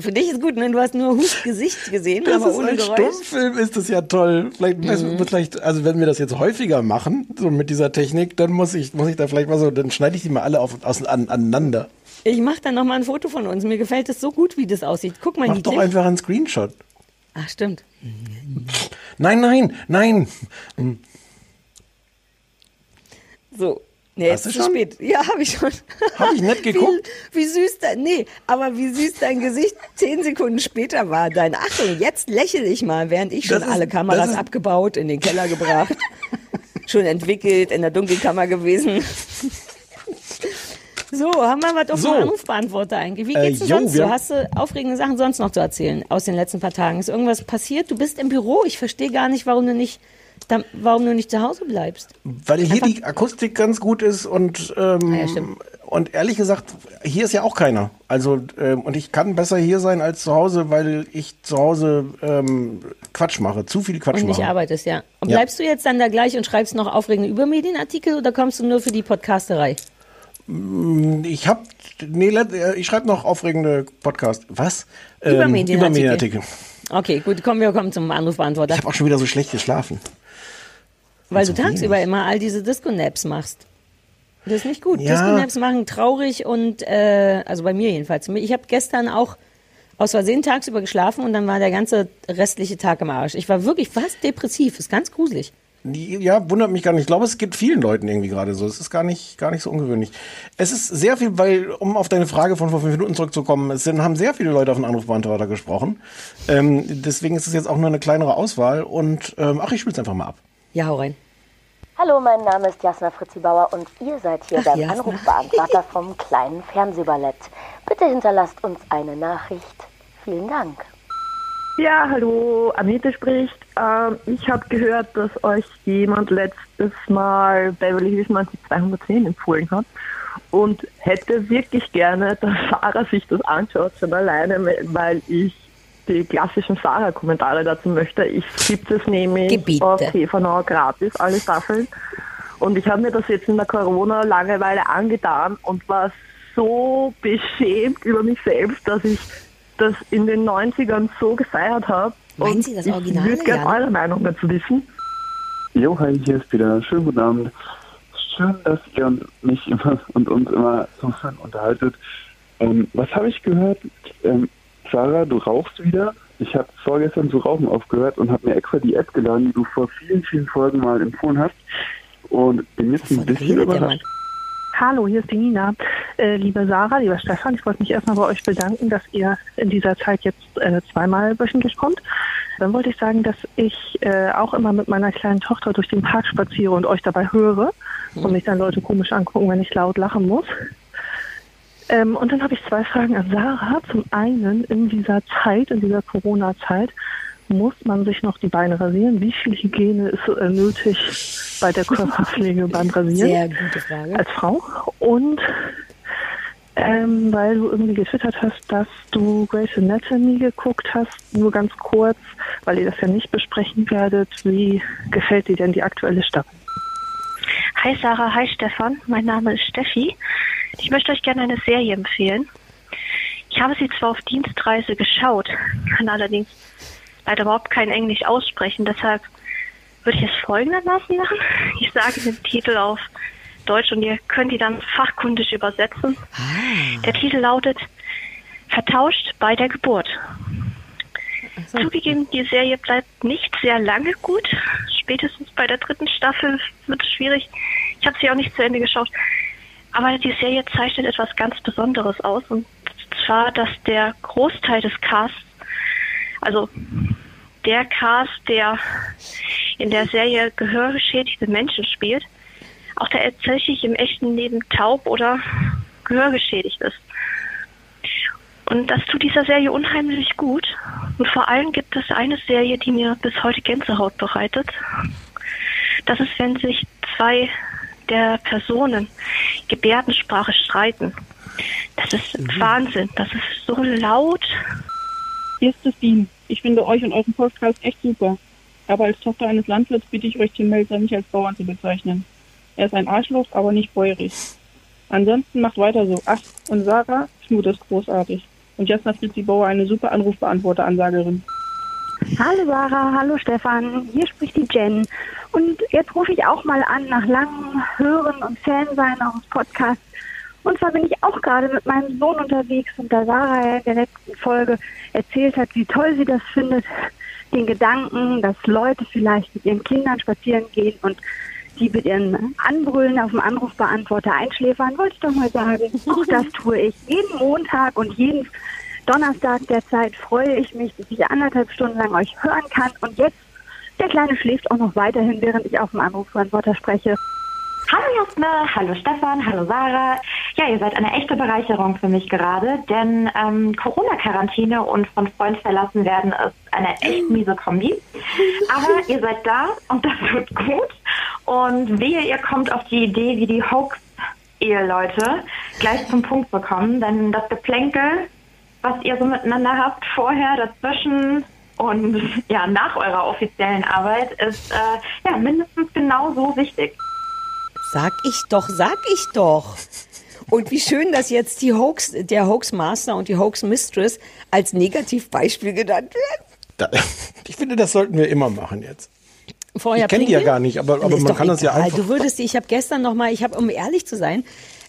Für dich ist gut, ne? Du hast nur Hustgesicht gesehen, Das aber ist ohne ein Geräusch. Stummfilm, ist das ja toll. Vielleicht, Mhm. vielleicht, also wenn wir das jetzt häufiger machen, so mit dieser Technik, dann muss ich, muss ich da vielleicht mal so, dann schneide ich die mal alle auf, aus, an, aneinander. Ich mache dann noch mal ein Foto von uns. Mir gefällt es so gut, wie das aussieht. Guck mal, Mach doch niedlich. einfach einen Screenshot. Ach, stimmt. Nein, nein, nein. So. Nee, Hast ist zu schon? spät. Ja, habe ich schon. Hab ich nicht <laughs> geguckt? Wie, wie süß dein, nee, aber wie süß dein Gesicht zehn Sekunden später war. Dein, Achtung, jetzt lächel ich mal, während ich schon ist- alle Kameras abgebaut, in den Keller gebracht, schon entwickelt, in der Dunkelkammer gewesen. So, haben wir was auf So. Anrufbeantworter eigentlich? Wie Äh, geht's denn jo, sonst so? Hast du aufregende Sachen sonst noch zu erzählen aus den letzten paar Tagen? Ist irgendwas passiert? Du bist im Büro. Ich verstehe gar nicht, warum du nicht, da, warum du nicht zu Hause bleibst. Weil hier die Akustik ganz gut ist und, ähm, Ah ja, und ehrlich gesagt, hier ist ja auch keiner. Also, ähm, und ich kann besser hier sein als zu Hause, weil ich zu Hause ähm, Quatsch mache, zu viel Quatsch Und nicht mache. arbeitest, ja. Und Ja. bleibst du jetzt dann da gleich und schreibst noch aufregende Übermedienartikel oder kommst du nur für die Podcasterei? Ich hab, nee, äh, ich schreibe noch aufregende Podcast. Was? Ähm, Übermedienartikel. Übermedienartikel. Okay, gut, kommen wir kommen zum Anrufbeantworter. Ich habe auch schon wieder so schlecht geschlafen. Weil du so tagsüber wenig. immer all diese Disco-Naps machst. Das ist nicht gut. Ja. Disco-Naps machen traurig und, äh, also bei mir jedenfalls. Ich habe gestern auch aus Versehen tagsüber geschlafen und dann war der ganze restliche Tag im Arsch. Ich war wirklich fast depressiv. Ist ganz gruselig. Ja, wundert mich gar nicht. Ich glaube, es geht vielen Leuten irgendwie gerade so. Es ist gar nicht, gar nicht so ungewöhnlich. Es ist sehr viel, weil, um auf deine Frage von vor fünf Minuten zurückzukommen, es sind, haben sehr viele Leute auf den Anrufbeantworter gesprochen. Ähm, deswegen ist es jetzt auch nur eine kleinere Auswahl und, ähm, ach, ich spiel's einfach mal ab. Ja, hau rein. Hallo, mein Name ist Jasna Fritzi Bauer und ihr seid hier Ach, beim Jasna. Anrufbeantworter vom kleinen Fernsehballett. Bitte hinterlasst uns eine Nachricht. Vielen Dank. Ja, hallo, Anita spricht. Ähm, ich habe gehört, dass euch jemand letztes Mal Beverly Hills 210 empfohlen hat und hätte wirklich gerne, dass Sarah sich das anschaut, schon alleine, weil ich die klassischen Sarah-Kommentare dazu möchte. Ich gibt es nämlich Gebiete. auf TV gratis, alle Staffeln. Und ich habe mir das jetzt in der Corona-Langeweile angetan und war so beschämt über mich selbst, dass ich das in den 90ern so gefeiert habe. Meinen und Sie das ich Original, würde gerne eure Meinung dazu wissen. Jo, hi, hier ist Peter. Schönen guten Abend. Schön, dass ihr mich immer und uns immer so schön unterhaltet. Ähm, was habe ich gehört? Ähm, Sarah, du rauchst wieder. Ich habe vorgestern zu rauchen aufgehört und habe mir extra die App geladen, die du vor vielen, vielen Folgen mal empfohlen hast. Und bin jetzt ein bisschen überrascht. Hallo, hier ist die Nina. Äh, liebe Sarah, lieber Stefan, ich wollte mich erstmal bei euch bedanken, dass ihr in dieser Zeit jetzt äh, zweimal wöchentlich kommt. Dann wollte ich sagen, dass ich äh, auch immer mit meiner kleinen Tochter durch den Park spaziere und euch dabei höre und mich dann Leute komisch angucken, wenn ich laut lachen muss. Ähm, und dann habe ich zwei Fragen an Sarah. Zum einen, in dieser Zeit, in dieser Corona-Zeit, muss man sich noch die Beine rasieren? Wie viel Hygiene ist äh, nötig bei der Körperpflege beim Rasieren? <laughs> Sehr gute Frage. als Frau und ähm, weil du irgendwie getwittert hast, dass du Grey's Anatomy geguckt hast, nur ganz kurz, weil ihr das ja nicht besprechen werdet. Wie gefällt dir denn die aktuelle Staffel? Hi Sarah, hi Stefan, mein Name ist Steffi. Ich möchte euch gerne eine Serie empfehlen. Ich habe sie zwar auf Dienstreise geschaut, kann allerdings leider überhaupt kein Englisch aussprechen, deshalb würde ich es folgendermaßen machen. Ich sage den Titel auf Deutsch und ihr könnt ihn dann fachkundig übersetzen. Der Titel lautet Vertauscht bei der Geburt. Zugegeben, die Serie bleibt nicht sehr lange gut. Spätestens bei der dritten Staffel wird es schwierig. Ich habe sie auch nicht zu Ende geschaut. Aber die Serie zeichnet etwas ganz Besonderes aus. Und zwar, dass der Großteil des Casts, also der Cast, der in der Serie gehörgeschädigte Menschen spielt, auch tatsächlich im echten Leben taub oder gehörgeschädigt ist. Und das tut dieser Serie unheimlich gut. Und vor allem gibt es eine Serie, die mir bis heute Gänsehaut bereitet. Das ist, wenn sich zwei der Personen Gebärdensprache streiten. Das ist Wahnsinn. Das ist so laut. Hier ist Christine. Ich finde euch und euren Podcast echt super. Aber als Tochter eines Landwirts bitte ich euch, Tim Melzer nicht als Bauern zu bezeichnen. Er ist ein Arschloch, aber nicht bäuerig. Ansonsten macht weiter so. Ach, und Sarah, Knut ist großartig. Und Jasna Fritzi Bauer eine super Anrufbeantworter-Ansagerin. Hallo Sarah, hallo Stefan, hier spricht die Jen. Und jetzt rufe ich auch mal an nach langem Hören und Fansein eures Podcasts. Und zwar bin ich auch gerade mit meinem Sohn unterwegs und da Sarah in der letzten Folge erzählt hat, wie toll sie das findet, den Gedanken, dass Leute vielleicht mit ihren Kindern spazieren gehen und die mit ihren Anbrüllen auf dem Anrufbeantworter einschläfern, wollte ich doch mal sagen, auch das <laughs> tue ich. Jeden Montag und jeden Donnerstag der Zeit freue ich mich, dass ich anderthalb Stunden lang euch hören kann. Und jetzt, der Kleine schläft auch noch weiterhin, während ich auf dem Anrufbeantworter spreche. Hallo Jasna, hallo Stefan, hallo Sarah. Ja, ihr seid eine echte Bereicherung für mich gerade, denn ähm, Corona-Quarantäne und von Freund verlassen werden ist eine echt <clears throat> miese Kombi. Aber ihr seid da und das wird gut. Und wehe, ihr kommt auf die Idee, wie die Hoax-Eheleute gleich zum Punkt bekommen, denn das Geplänkel, was ihr so miteinander habt vorher, dazwischen und ja, nach eurer offiziellen Arbeit, ist äh, ja mindestens genauso wichtig. Sag ich doch, sag ich doch. Und wie schön, dass jetzt die Hoax, der Hoax Master und die Hoax Mistress als Negativbeispiel genannt werden. Da, ich finde, das sollten wir immer machen jetzt. Vorher ich kenne die ja gar nicht, aber, aber man kann das ja egal. einfach. Du würdest, die- ich habe gestern noch mal, ich habe, um ehrlich zu sein,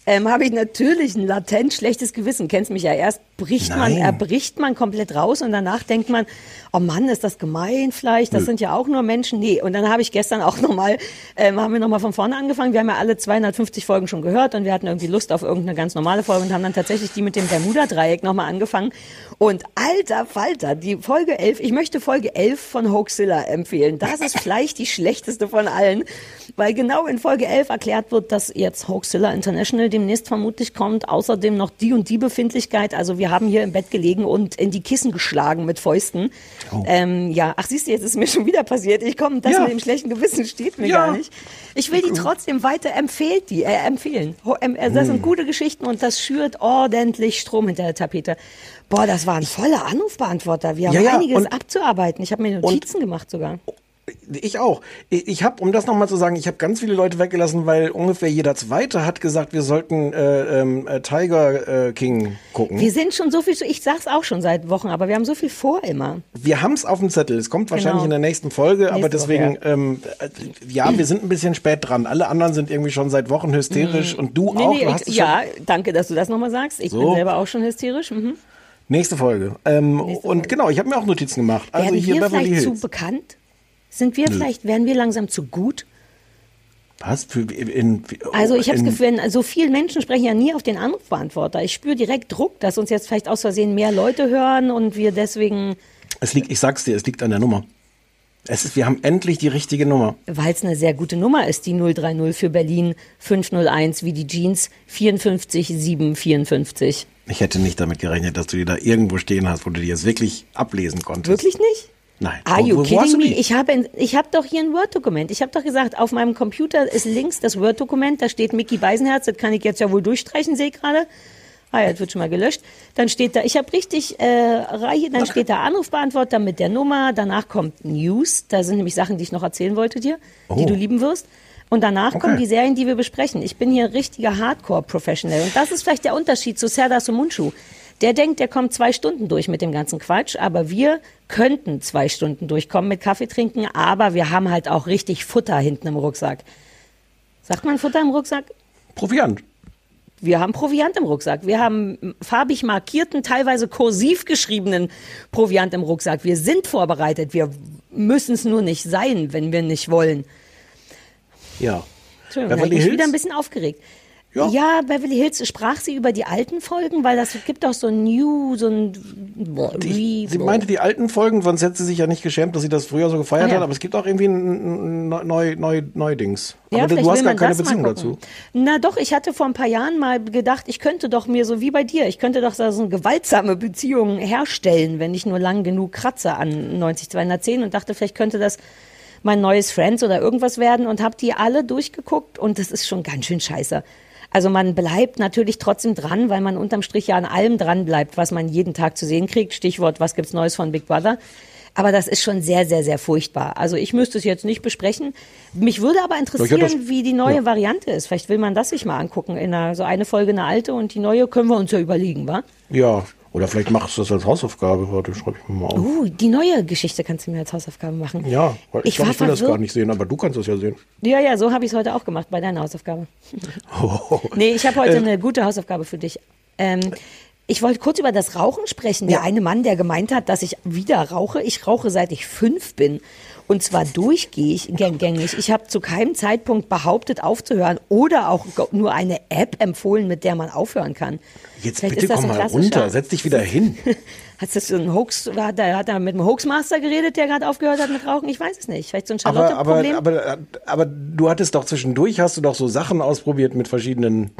ähm, habe ich natürlich ein latent schlechtes Gewissen. Kennst mich ja erst, bricht man, Nein. erbricht man komplett raus und danach denkt man, oh Mann, ist das gemein vielleicht, das Nö. sind ja auch nur Menschen. Nee, und dann habe ich gestern auch <laughs> noch mal, ähm, haben wir noch mal von vorne angefangen. Wir haben ja alle 250 Folgen schon gehört und wir hatten irgendwie Lust auf irgendeine ganz normale Folge und haben dann tatsächlich die mit dem Bermuda-Dreieck noch mal angefangen. Und alter Falter, die Folge 11, ich möchte Folge 11 von Hoaxilla empfehlen. Das ist <laughs> vielleicht die schlechteste von allen, weil genau in Folge 11 erklärt wird, dass jetzt Hoaxilla International demnächst vermutlich kommt. Außerdem noch die und die Befindlichkeit. Also wir Wir haben hier im Bett gelegen und in die Kissen geschlagen mit Fäusten. Oh. Ähm, ja, ach siehst du, jetzt ist mir schon wieder passiert. Ich komme, das Ja. mit dem schlechten Gewissen steht mir Ja. gar nicht. Ich will die trotzdem weiter empfehlen, die, äh, empfehlen. Ähm, äh, Das Hm. sind gute Geschichten und das schürt ordentlich Strom hinter der Tapete. Boah, das war ein voller Anrufbeantworter. Wir haben Ja, ja, einiges und- abzuarbeiten. Ich habe mir Notizen gemacht sogar. Ich auch. Ich, ich habe, um das nochmal zu sagen, ich habe ganz viele Leute weggelassen, weil ungefähr jeder Zweite hat gesagt, wir sollten äh, ähm, äh, Tiger äh, King gucken. Wir sind schon so viel, ich sag's auch schon seit Wochen, aber wir haben so viel vor immer. Wir haben es auf dem Zettel. Es kommt wahrscheinlich Genau. in der nächsten Folge, aber Nächste Woche, deswegen, ähm, äh, ja, wir sind ein bisschen spät dran. Alle anderen sind irgendwie schon seit Wochen hysterisch und du Mhm. Nee, auch. nee, du ich, ja, danke, dass du das nochmal sagst. Ich So. bin selber auch schon hysterisch. Mhm. Nächste Folge. Ähm, und genau, ich habe mir auch Notizen gemacht. Also Werden hier wir Beverly vielleicht Hills. zu bekannt? Sind wir Nö. vielleicht, werden wir langsam zu gut? Was? Für, in, Also ich habe das Gefühl, wenn- so viele Menschen sprechen ja nie auf den Anrufbeantworter. Ich spüre direkt Druck, dass uns jetzt vielleicht aus Versehen mehr Leute hören und wir deswegen, Es liegt, ich sag's dir, es liegt an der Nummer. Es ist, wir haben endlich die richtige Nummer. weil es eine sehr gute Nummer ist, die 030 für Berlin 501 wie die Jeans 54 754. Ich hätte nicht damit gerechnet, dass du die da irgendwo stehen hast, wo du die jetzt wirklich ablesen konntest. Wirklich nicht? Nein. Are you wo, wo kidding me? die? Ich habe ich habe doch hier ein Word-Dokument. Ich habe doch gesagt, auf meinem Computer ist links das Word-Dokument, da steht Mickey Beisenherz, das kann ich jetzt ja wohl durchstreichen, sehe ich gerade. Ah ja, das wird schon mal gelöscht. Dann steht da, ich habe richtig äh, Reihe, dann steht da Anrufbeantworter mit der Nummer, danach kommt News, da sind nämlich Sachen, die ich noch erzählen wollte dir, die Oh. du lieben wirst. Und danach Okay. kommen die Serien, die wir besprechen. Ich bin hier ein richtiger Hardcore-Professional. Und das ist vielleicht der Unterschied zu Serdar Sumunchu. Der denkt, der kommt zwei Stunden durch mit dem ganzen Quatsch, aber wir könnten zwei Stunden durchkommen mit Kaffee trinken, aber wir haben halt auch richtig Futter hinten im Rucksack. Sagt man Futter im Rucksack? Proviant. Wir haben Proviant im Rucksack. Wir haben farbig markierten, teilweise kursiv geschriebenen Proviant im Rucksack. Wir sind vorbereitet. Wir müssen es nur nicht sein, wenn wir nicht wollen. Ja. Entschuldigung, ich bin Hills? wieder ein bisschen aufgeregt. Ja. Ja. Beverly Hills, sprach sie über die alten Folgen? Weil das gibt doch so ein New, so ein Die, sie meinte die alten Folgen, sonst hätte sie sich ja nicht geschämt, dass sie das früher so gefeiert Ah, ja. hat, aber es gibt auch irgendwie ein, ein neu, neu, neu Dings. Ja, aber du, hast gar keine Beziehung dazu. Na doch, ich hatte vor ein paar Jahren mal gedacht, ich könnte doch mir so wie bei dir, ich könnte doch so eine gewaltsame Beziehung herstellen, wenn ich nur lang genug kratze an 90 210 und dachte, vielleicht könnte das mein neues Friends oder irgendwas werden und habe die alle durchgeguckt und das ist schon ganz schön scheiße. Also man bleibt natürlich trotzdem dran, weil man unterm Strich ja an allem dran bleibt, was man jeden Tag zu sehen kriegt. Stichwort, was gibt's Neues von Big Brother? Aber das ist schon sehr, sehr, sehr furchtbar. Also ich müsste es jetzt nicht besprechen. Mich würde aber interessieren, das- wie die neue ja. Variante ist. Vielleicht will man das sich mal angucken. In einer, so eine Folge eine alte und die neue können wir uns ja überlegen, wa? Ja, oder vielleicht machst du das als Hausaufgabe. Warte, schreibe ich mir mal auf. Uh, die neue Geschichte kannst du mir als Hausaufgabe machen. Ja, weil ich, Ich glaube, war ich will das gar nicht sehen, aber du kannst es ja sehen. Ja, ja, so habe ich es heute auch gemacht bei deiner Hausaufgabe. <laughs> Nee, ich habe heute Ähm. eine gute Hausaufgabe für dich. Ähm, ich wollte kurz über das Rauchen sprechen. Der eine Mann, der gemeint hat, dass ich wieder rauche. Ich rauche seit ich fünf bin. Und zwar durchgängig. Ich habe zu keinem Zeitpunkt behauptet, aufzuhören oder auch nur eine App empfohlen, mit der man aufhören kann. Jetzt Vielleicht bitte komm mal runter, setz dich wieder hin. <laughs> Hat das so ein Hoax, hat er, hat er mit einem Hoaxmaster geredet, der gerade aufgehört hat mit Rauchen? Ich weiß es nicht. Vielleicht so ein Aber, aber, Charlotte-Problem? aber, aber du hattest doch zwischendurch, hast du doch so Sachen ausprobiert mit verschiedenen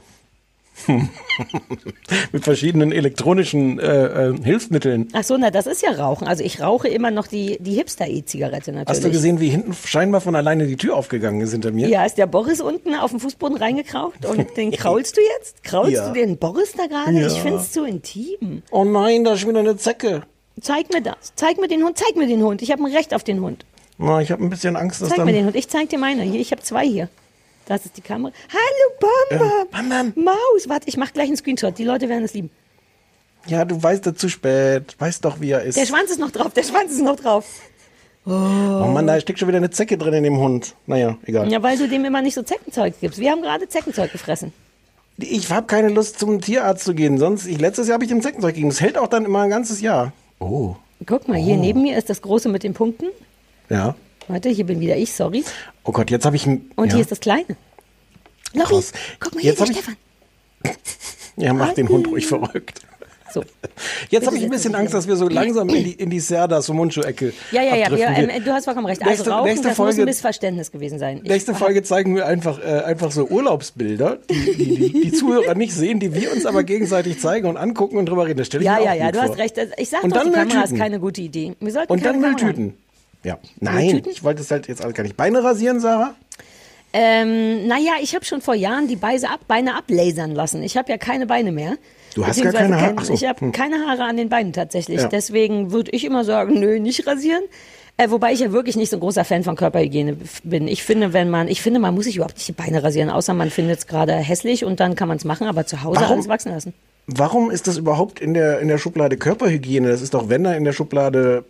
<laughs> mit verschiedenen elektronischen äh, äh, Hilfsmitteln. Ach so, na, das ist ja Rauchen. Also ich rauche immer noch die, die Hipster-E-Zigarette natürlich. Hast du gesehen, wie hinten scheinbar von alleine die Tür aufgegangen ist hinter mir? Ja, ist der Boris unten auf dem Fußboden reingekraucht und den <laughs> kraulst du jetzt? Kraulst Ja. du den Boris da gerade? Ja. Ich find's zu intim. Oh nein, da ist wieder eine Zecke. Zeig mir das. Zeig mir den Hund. Zeig mir den Hund. Ich habe ein Recht auf den Hund. Na, ich habe ein bisschen Angst, dass Zeig mir den Hund. Ich zeig dir meine. Hier, ich habe zwei hier. Das ist die Kamera. Hallo, Bamba. Maus. Warte, ich mache gleich einen Screenshot. Die Leute werden es lieben. Ja, du weißt es zu spät. Weißt doch, wie er ist. Der Schwanz ist noch drauf. Der Schwanz ist noch drauf. oh Mann, da steckt schon wieder eine Zecke drin in dem Hund. Naja, egal. Ja, weil du dem immer nicht so Zeckenzeug gibst. Wir haben gerade Zeckenzeug gefressen. Ich habe keine Lust, zum Tierarzt zu gehen. Sonst, ich, letztes Jahr habe ich dem Zeckenzeug gegeben. Das hält auch dann immer ein ganzes Jahr. Oh. Guck mal, hier neben mir ist das große mit den Punkten. Ja. Warte, hier bin wieder ich, sorry. Oh Gott, jetzt habe ich ein... Und ja. hier ist das kleine. Lobby, guck mal Jetzt hier, hab der ich- Stefan. Ja, mach den Hund ruhig verrückt. So. <laughs> Jetzt habe ich ein bisschen Angst, dass wir so langsam in die, <clears throat> in die Serda Sumunchu-Ecke Ja, ja, ja, abdriften. ähm, du hast vollkommen recht. Nächste- Also Rauchen, nächste das muss Folge- ein Missverständnis gewesen sein. Ich Nächste Folge zeigen wir einfach, äh, einfach so Urlaubsbilder, die die, die die Zuhörer nicht sehen, die wir uns aber gegenseitig zeigen und angucken und drüber reden. Das stelle ich Ja, mir ja, auch ja, du vor. hast recht. Ich sag Und doch, die Kamera ist Mülltüten. keine gute Idee. Und dann Mülltüten. Ja. Nein, ich wollte es halt jetzt alles gar nicht. Beine rasieren, Sarah? Ähm, naja, ich habe schon vor Jahren die Beise ab, Beine ablasern lassen. Ich habe ja keine Beine mehr. Du hast gar keine Haare? kein- Ach so. Ich habe Hm. keine Haare an den Beinen tatsächlich. Ja. Deswegen würde ich immer sagen, nö, nicht rasieren. Äh, wobei ich ja wirklich nicht so ein großer Fan von Körperhygiene bin. Ich finde, wenn man, ich finde, man muss sich überhaupt nicht die Beine rasieren, außer man findet es gerade hässlich und dann kann man es machen, aber zu Hause Warum? alles wachsen lassen. Warum ist das überhaupt in der, in der Schublade Körperhygiene? Das ist doch, wenn dann in der Schublade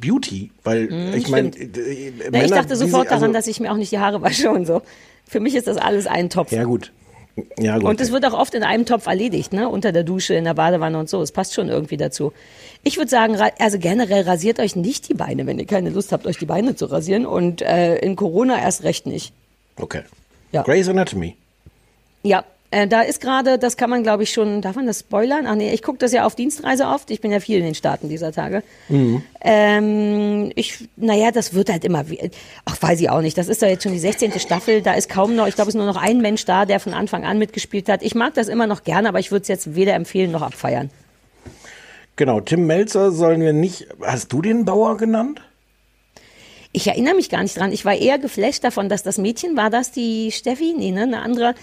Beauty. Weil, ich meine, äh, Männer, ich dachte sofort sie- also, daran, dass ich mir auch nicht die Haare wasche und so. Für mich ist das alles ein Topf. Ja, gut. Ja, gut. Und es wird auch oft in einem Topf erledigt, ne? Unter der Dusche, in der Badewanne und so. Es passt schon irgendwie dazu. Ich würde sagen, also generell rasiert euch nicht die Beine, wenn ihr keine Lust habt, euch die Beine zu rasieren. Und äh, in Corona erst recht nicht. okay. Ja. Grey's Anatomy. Ja, äh, da ist gerade, das kann man glaube ich schon, darf man das spoilern? Ach nee, ich gucke das ja auf Dienstreise oft. Ich bin ja viel in den Staaten dieser Tage. Mhm. Ähm, ich, naja, das wird halt immer, wie- ach, weiß ich auch nicht. Das ist doch jetzt schon die 16. Staffel. Da ist kaum noch, ich glaube, es ist nur noch ein Mensch da, der von Anfang an mitgespielt hat. Ich mag das immer noch gerne, aber ich würde es jetzt weder empfehlen noch abfeiern. Genau, Tim Melzer sollen wir nicht. Hast du den Bauer genannt? Ich erinnere mich gar nicht dran. Ich war eher geflasht davon, dass das Mädchen war, das die Steffi, nee, ne, eine andere.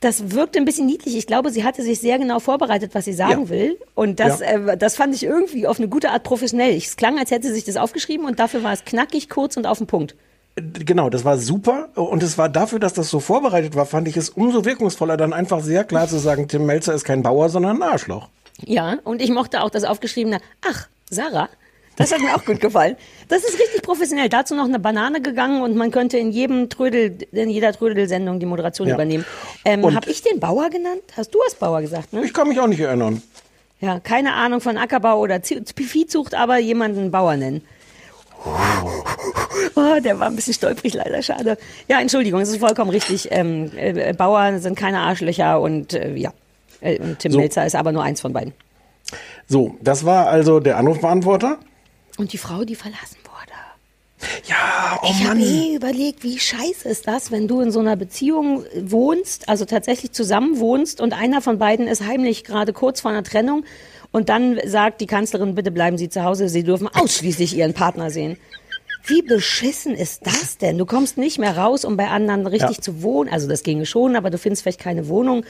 Das wirkte ein bisschen niedlich. Ich glaube, sie hatte sich sehr genau vorbereitet, was sie sagen Ja. will. Und das, Ja. äh, das fand ich irgendwie auf eine gute Art professionell. Es klang, als hätte sie sich das aufgeschrieben und dafür war es knackig, kurz und auf den Punkt. Genau, das war super. Und es war dafür, dass das so vorbereitet war, fand ich es umso wirkungsvoller, dann einfach sehr klar zu sagen, Tim Melzer ist kein Bauer, sondern ein Arschloch. Ja, und ich mochte auch das aufgeschriebene, ach, Sarah. Das hat mir auch gut gefallen. Das ist richtig professionell. Dazu noch eine Banane gegangen und man könnte in jedem Trödel, in jeder Trödel-Sendung die Moderation Ja. übernehmen. Ähm, Und- hab ich den Bauer genannt? Hast du als Bauer gesagt, ne? Ich kann mich auch nicht erinnern. Ja, keine Ahnung von Ackerbau oder Viehzucht, aber jemanden Bauer nennen. <laughs> Oh, der war ein bisschen stolprig, leider, schade. Ja, Entschuldigung, es ist vollkommen richtig. Ähm, äh, Bauern sind keine Arschlöcher und äh, ja. Äh, Tim So. Melzer ist aber nur eins von beiden. So, das war also der Anrufbeantworter. Und die Frau, die verlassen wurde. Ja, oh ich habe eh überlegt, wie scheiße ist das, wenn du in so einer Beziehung wohnst, also tatsächlich zusammen wohnst und einer von beiden ist heimlich gerade kurz vor einer Trennung und dann sagt die Kanzlerin, bitte bleiben Sie zu Hause, Sie dürfen ausschließlich Ihren Partner sehen. Wie beschissen ist das denn? Du kommst nicht mehr raus, um bei anderen richtig Ja. zu wohnen. Also das ginge schon, aber du findest vielleicht keine Wohnung.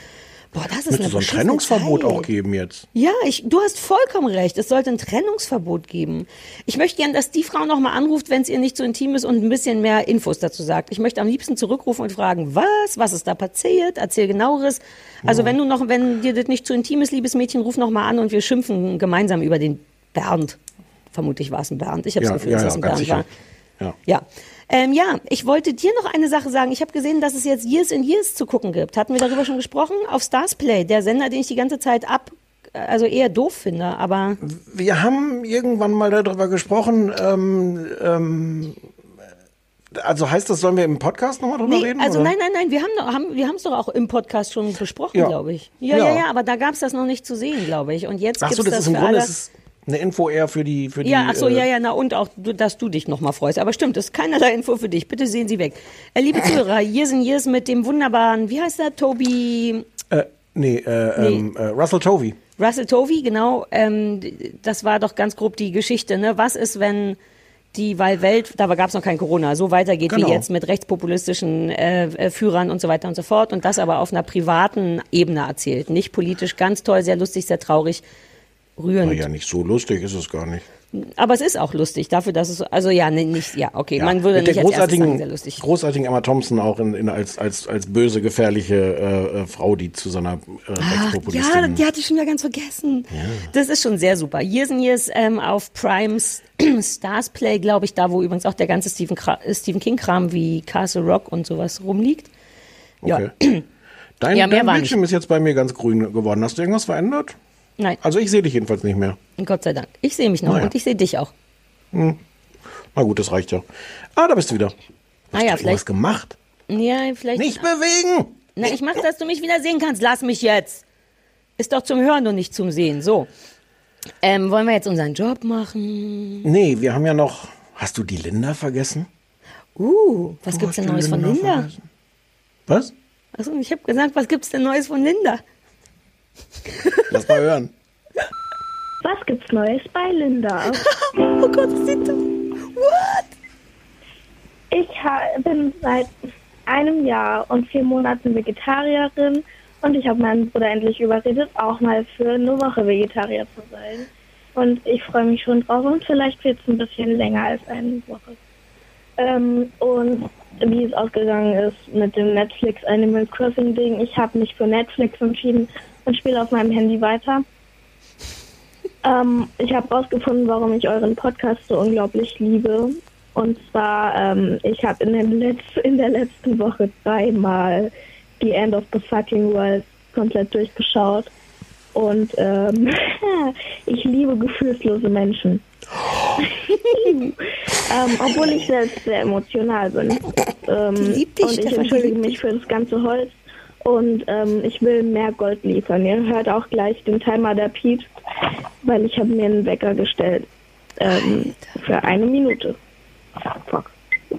Boah, das ist Müsste so ein Trennungsverbot Zeit. auch geben jetzt. Ja, ich, du hast vollkommen recht. Es sollte ein Trennungsverbot geben. Ich möchte gern, dass die Frau nochmal anruft, wenn es ihr nicht so intim ist und ein bisschen mehr Infos dazu sagt. Ich möchte am liebsten zurückrufen und fragen, was, was ist da passiert? Erzähl genaueres. Also wenn du noch, wenn dir das nicht zu intim ist, liebes Mädchen, ruf noch mal an und wir schimpfen gemeinsam über den Bernd. Vermutlich war es ein Bernd. Ich habe das Ja, Gefühl, ja, dass ja, das ein Bernd sicher. war. Ja. Ja. Ähm, ja, ich wollte dir noch eine Sache sagen. Ich habe gesehen, dass es jetzt Years in Years zu gucken gibt. Hatten wir darüber schon gesprochen? Auf Stars Play, der Sender, den ich die ganze Zeit ab, also eher doof finde, aber Wir haben irgendwann mal darüber gesprochen. Ähm, ähm, also heißt das, sollen wir im Podcast nochmal drüber nee, reden? also oder? nein, nein, nein, wir haben doch- haben, wir haben es doch auch im Podcast schon besprochen, Ja. glaube ich. Ja, ja, Ja. ja, aber da gab es das noch nicht zu sehen, glaube ich. Und jetzt Ach so, das ist im für Grunde das ist eine Info eher für die für die. Ja, ach so, äh, ja, ja, na und auch, dass du dich nochmal freust. Aber stimmt, das ist keinerlei Info für dich. Bitte sehen Sie weg. Äh, liebe Zuhörer, Years in Years mit dem wunderbaren, wie heißt der, Toby Äh, nee, äh, Nee. Ähm, äh, Russell Tovey. Russell Tovey, genau. Ähm, das war doch ganz grob die Geschichte. Ne? Was ist, wenn die weil Welt, da gab es noch kein Corona, so weitergeht Genau. wie jetzt mit rechtspopulistischen äh, äh, Führern und so weiter und so fort und das aber auf einer privaten Ebene erzählt. Nicht politisch, ganz toll, sehr lustig, sehr traurig, rührend. Na ja, nicht so lustig ist es gar nicht. Aber es ist auch lustig, dafür, dass es, also ja, nee, nicht, ja, okay, Ja, man würde nicht der erstes sagen, großartigen, sehr lustig. großartigen Emma Thompson auch in, in, als, als, als böse, gefährliche äh, äh, Frau, die zu so einer äh, Ach, ja, die hatte ich schon wieder ganz vergessen. Das ist schon sehr super. Years and Years ähm, auf Primes <clears throat> Stars Play, glaube ich, da wo übrigens auch der ganze Stephen, äh, Stephen King-Kram wie Castle Rock und sowas rumliegt. Okay. <clears throat> Ja. Dein, Ja, dein Bildschirm ist jetzt bei mir ganz grün geworden. Hast du irgendwas verändert? Nein, Also ich sehe dich jedenfalls nicht mehr. Gott sei Dank. Ich sehe mich noch Naja. und ich sehe dich auch. Na gut, das reicht ja. Ah, da bist du wieder. Naja, Was vielleicht. gemacht? Ja, vielleicht. Nicht bewegen! Na, ich mach, dass du mich wieder sehen kannst. Lass mich jetzt. Ist doch zum Hören und nicht zum Sehen. So. Ähm, wollen wir jetzt unseren Job machen? Nee, wir haben ja noch. Hast du die Linda vergessen? Uh, was Du gibt's denn hast Neues von Linda Linda? vergessen. Was? Achso, ich habe gesagt, was gibt's denn Neues von Linda? Lass mal hören. Was gibt's Neues bei Linda? <laughs> oh Gott, was sieht das? What? Ich bin seit einem Jahr und vier Monaten Vegetarierin und ich habe meinen Bruder endlich überredet, auch mal für eine Woche Vegetarier zu sein. Und ich freue mich schon drauf und vielleicht wird es ein bisschen länger als eine Woche. Ähm, und wie es ausgegangen ist mit dem Netflix Animal Crossing Ding, ich habe mich für Netflix entschieden und spiele auf meinem Handy weiter. Ähm, ich habe rausgefunden, warum ich euren Podcast so unglaublich liebe. Und zwar, ähm, ich habe in, Letz- in der letzten Woche dreimal The End of the Fucking World komplett durchgeschaut. Und ähm, <laughs> ich liebe gefühlslose Menschen. <laughs> ähm, obwohl ich selbst sehr emotional bin. Ähm, und ich entschuldige mich für das ganze Holz. Und ähm, ich will mehr Gold liefern. Ihr hört auch gleich den Timer der piept, weil ich habe mir einen Wecker gestellt. Ähm, für eine Minute. Fuck.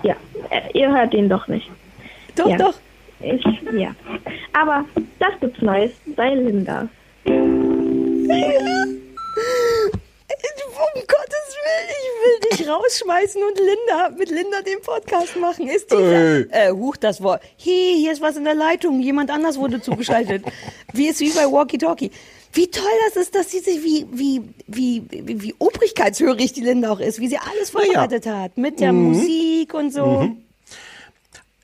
Ja, äh, ihr hört ihn doch nicht. Doch, ja. doch. Ich, ja. Aber das gibt's Neues bei Linda. <laughs> Um Gottes Willen, ich will dich rausschmeißen und Linda, mit Linda den Podcast machen. Ist dieser, äh, huch, das Wort. Hey, hier ist was in der Leitung. Jemand anders wurde zugeschaltet. wie ist wie bei Walkie Talkie. Wie toll das ist, dass sie sich, wie, wie, wie, wie, wie obrigkeitshörig die Linda auch ist, wie sie alles Na ja. vorbereitet hat. Mit der Mhm. Musik und so. Mhm.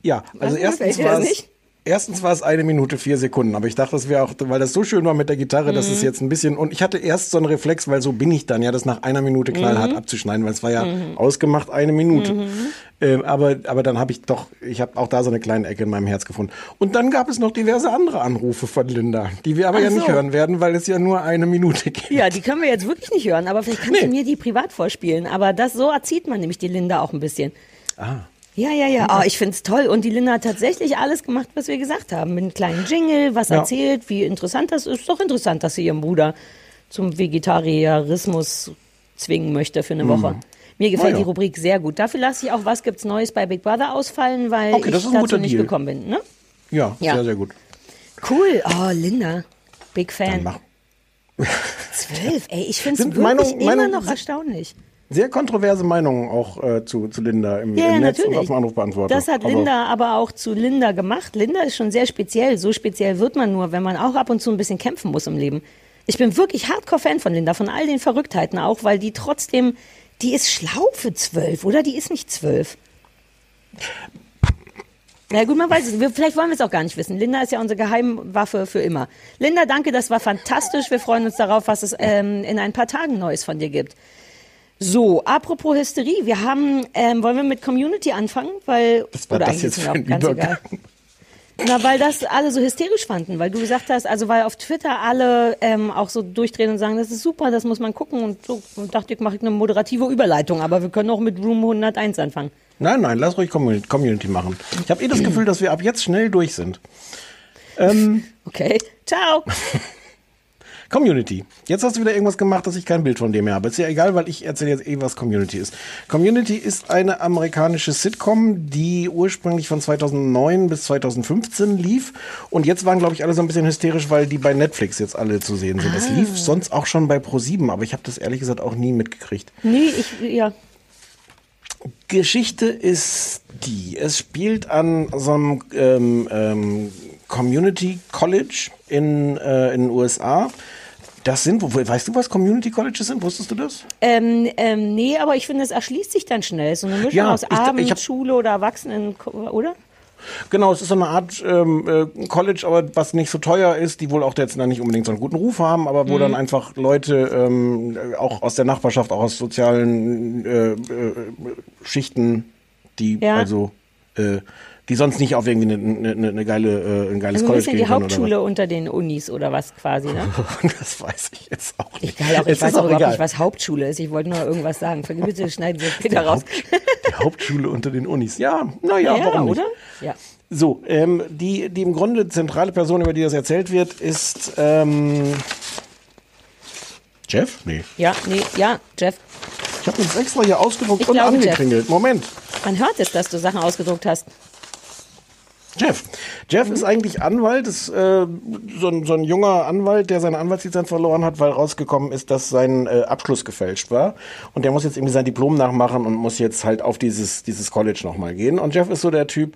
Ja, also Was, erstens war es. Nicht? Erstens war es eine Minute vier Sekunden, aber ich dachte, das wäre auch, weil das so schön war mit der Gitarre, dass es Mhm. jetzt ein bisschen und ich hatte erst so einen Reflex, weil so bin ich dann ja, das nach einer Minute knallhart Mhm. abzuschneiden, weil es war ja Mhm. ausgemacht eine Minute. Mhm. Ähm, aber aber dann habe ich doch, ich habe auch da so eine kleine Ecke in meinem Herz gefunden. Und dann gab es noch diverse andere Anrufe von Linda, die wir aber Ach ja nicht so. hören werden, weil es ja nur eine Minute geht. Ja, die können wir jetzt wirklich nicht hören, aber vielleicht kannst du mir die privat vorspielen. Aber das so erzieht man nämlich die Linda auch ein bisschen. Ah. Ja, ja, ja. Oh, ich find's toll. Und die Linda hat tatsächlich alles gemacht, was wir gesagt haben. Mit einem kleinen Jingle, was Ja. erzählt, wie interessant das ist. Doch interessant, dass sie ihren Bruder zum Vegetarismus zwingen möchte für eine Mhm. Woche. Mir gefällt Na ja. die Rubrik sehr gut. Dafür lasse ich auch Was gibt's Neues bei Big Brother ausfallen, weil Okay, das ich ist dazu nicht Deal. gekommen bin. Ne? Ja, Ja. sehr sehr gut. Cool. Oh, Linda. Big Fan. Zwölf. Ey, ich find's Sind wirklich Meinung- immer Meinung- noch erstaunlich. Sehr kontroverse Meinungen auch äh, zu, zu Linda im, Ja, ja, im Netz natürlich. und auf dem Anrufbeantworter. Das hat Aber- Linda aber auch zu Linda gemacht. Linda ist schon sehr speziell. So speziell wird man nur, wenn man auch ab und zu ein bisschen kämpfen muss im Leben. Ich bin wirklich Hardcore-Fan von Linda, von all den Verrücktheiten auch, weil die trotzdem, die ist schlau für zwölf, oder? Die ist nicht zwölf. Na gut, man weiß es. Wir, vielleicht wollen wir es auch gar nicht wissen. Linda ist ja unsere Geheimwaffe für immer. Linda, danke, das war fantastisch. Wir freuen uns darauf, was es ähm, in ein paar Tagen Neues von dir gibt. So, apropos Hysterie, wir haben, ähm, wollen wir mit Community anfangen? Weil, Was war oder das jetzt für ein ganz Übergang? egal. Na, weil das alle so hysterisch fanden, weil du gesagt hast, also weil auf Twitter alle ähm, auch so durchdrehen und sagen, das ist super, das muss man gucken und so und dachte ich, mache ich eine moderative Überleitung, aber wir können auch mit Room 101 anfangen. Nein, nein, lass ruhig Community, Community machen. Ich habe eh das Gefühl, dass wir ab jetzt schnell durch sind. Ähm, okay, ciao. <laughs> Community. Jetzt hast du wieder irgendwas gemacht, dass ich kein Bild von dir mehr habe. Ist ja egal, weil ich erzähle jetzt eh, was Community ist. Community ist eine amerikanische Sitcom, die ursprünglich von 2009 bis 2015 lief. Und jetzt waren, glaube ich, alle so ein bisschen hysterisch, weil die bei Netflix jetzt alle zu sehen sind. Das Ah. lief sonst auch schon bei Pro7, aber ich habe das ehrlich gesagt auch nie mitgekriegt. Nee, ich, ja. Geschichte ist die, es spielt an so einem ähm, ähm, Community College in, äh, in den USA. Das sind, wo, weißt du, was Community Colleges sind? Wusstest du das? Ähm, ähm, nee, aber ich finde, es erschließt sich dann schnell. So eine Mischung Ja, aus ich- Abendschule oder Erwachsenen, oder? Genau, es ist so eine Art ähm, äh, College, aber was nicht so teuer ist, die wohl auch jetzt nicht unbedingt so einen guten Ruf haben, aber wo Mhm. dann einfach Leute ähm, äh, auch aus der Nachbarschaft, auch aus sozialen äh, äh, Schichten, die Ja. also äh, die sonst nicht auf irgendwie eine, eine, eine geile, äh, ein geiles Also College gehen die Hauptschule unter den Unis oder was quasi, ne? <laughs> Das weiß ich jetzt auch nicht. Egal, auch ich Es weiß auch überhaupt nicht, was Hauptschule ist. Ich wollte nur irgendwas sagen. Bitte <laughs> schneiden Sie das später raus. Die Hauptschule unter den Unis. Ja, naja, Ja, warum nicht? oder? Ja. So, ähm, die, die im Grunde zentrale Person, über die das erzählt wird, ist ähm, Jeff? Nee. Ja, nee, ja, Jeff. Ich habe uns extra hier ausgedruckt Ich und glaube, angekringelt. Moment. Man hört es, dass du Sachen ausgedruckt hast. Jeff. Jeff ist eigentlich Anwalt, ist äh, so, ein, so ein junger Anwalt, der seine Anwaltslizenz verloren hat, weil rausgekommen ist, dass sein äh, Abschluss gefälscht war. Und der muss jetzt irgendwie sein Diplom nachmachen und muss jetzt halt auf dieses, dieses College nochmal gehen. Und Jeff ist so der Typ,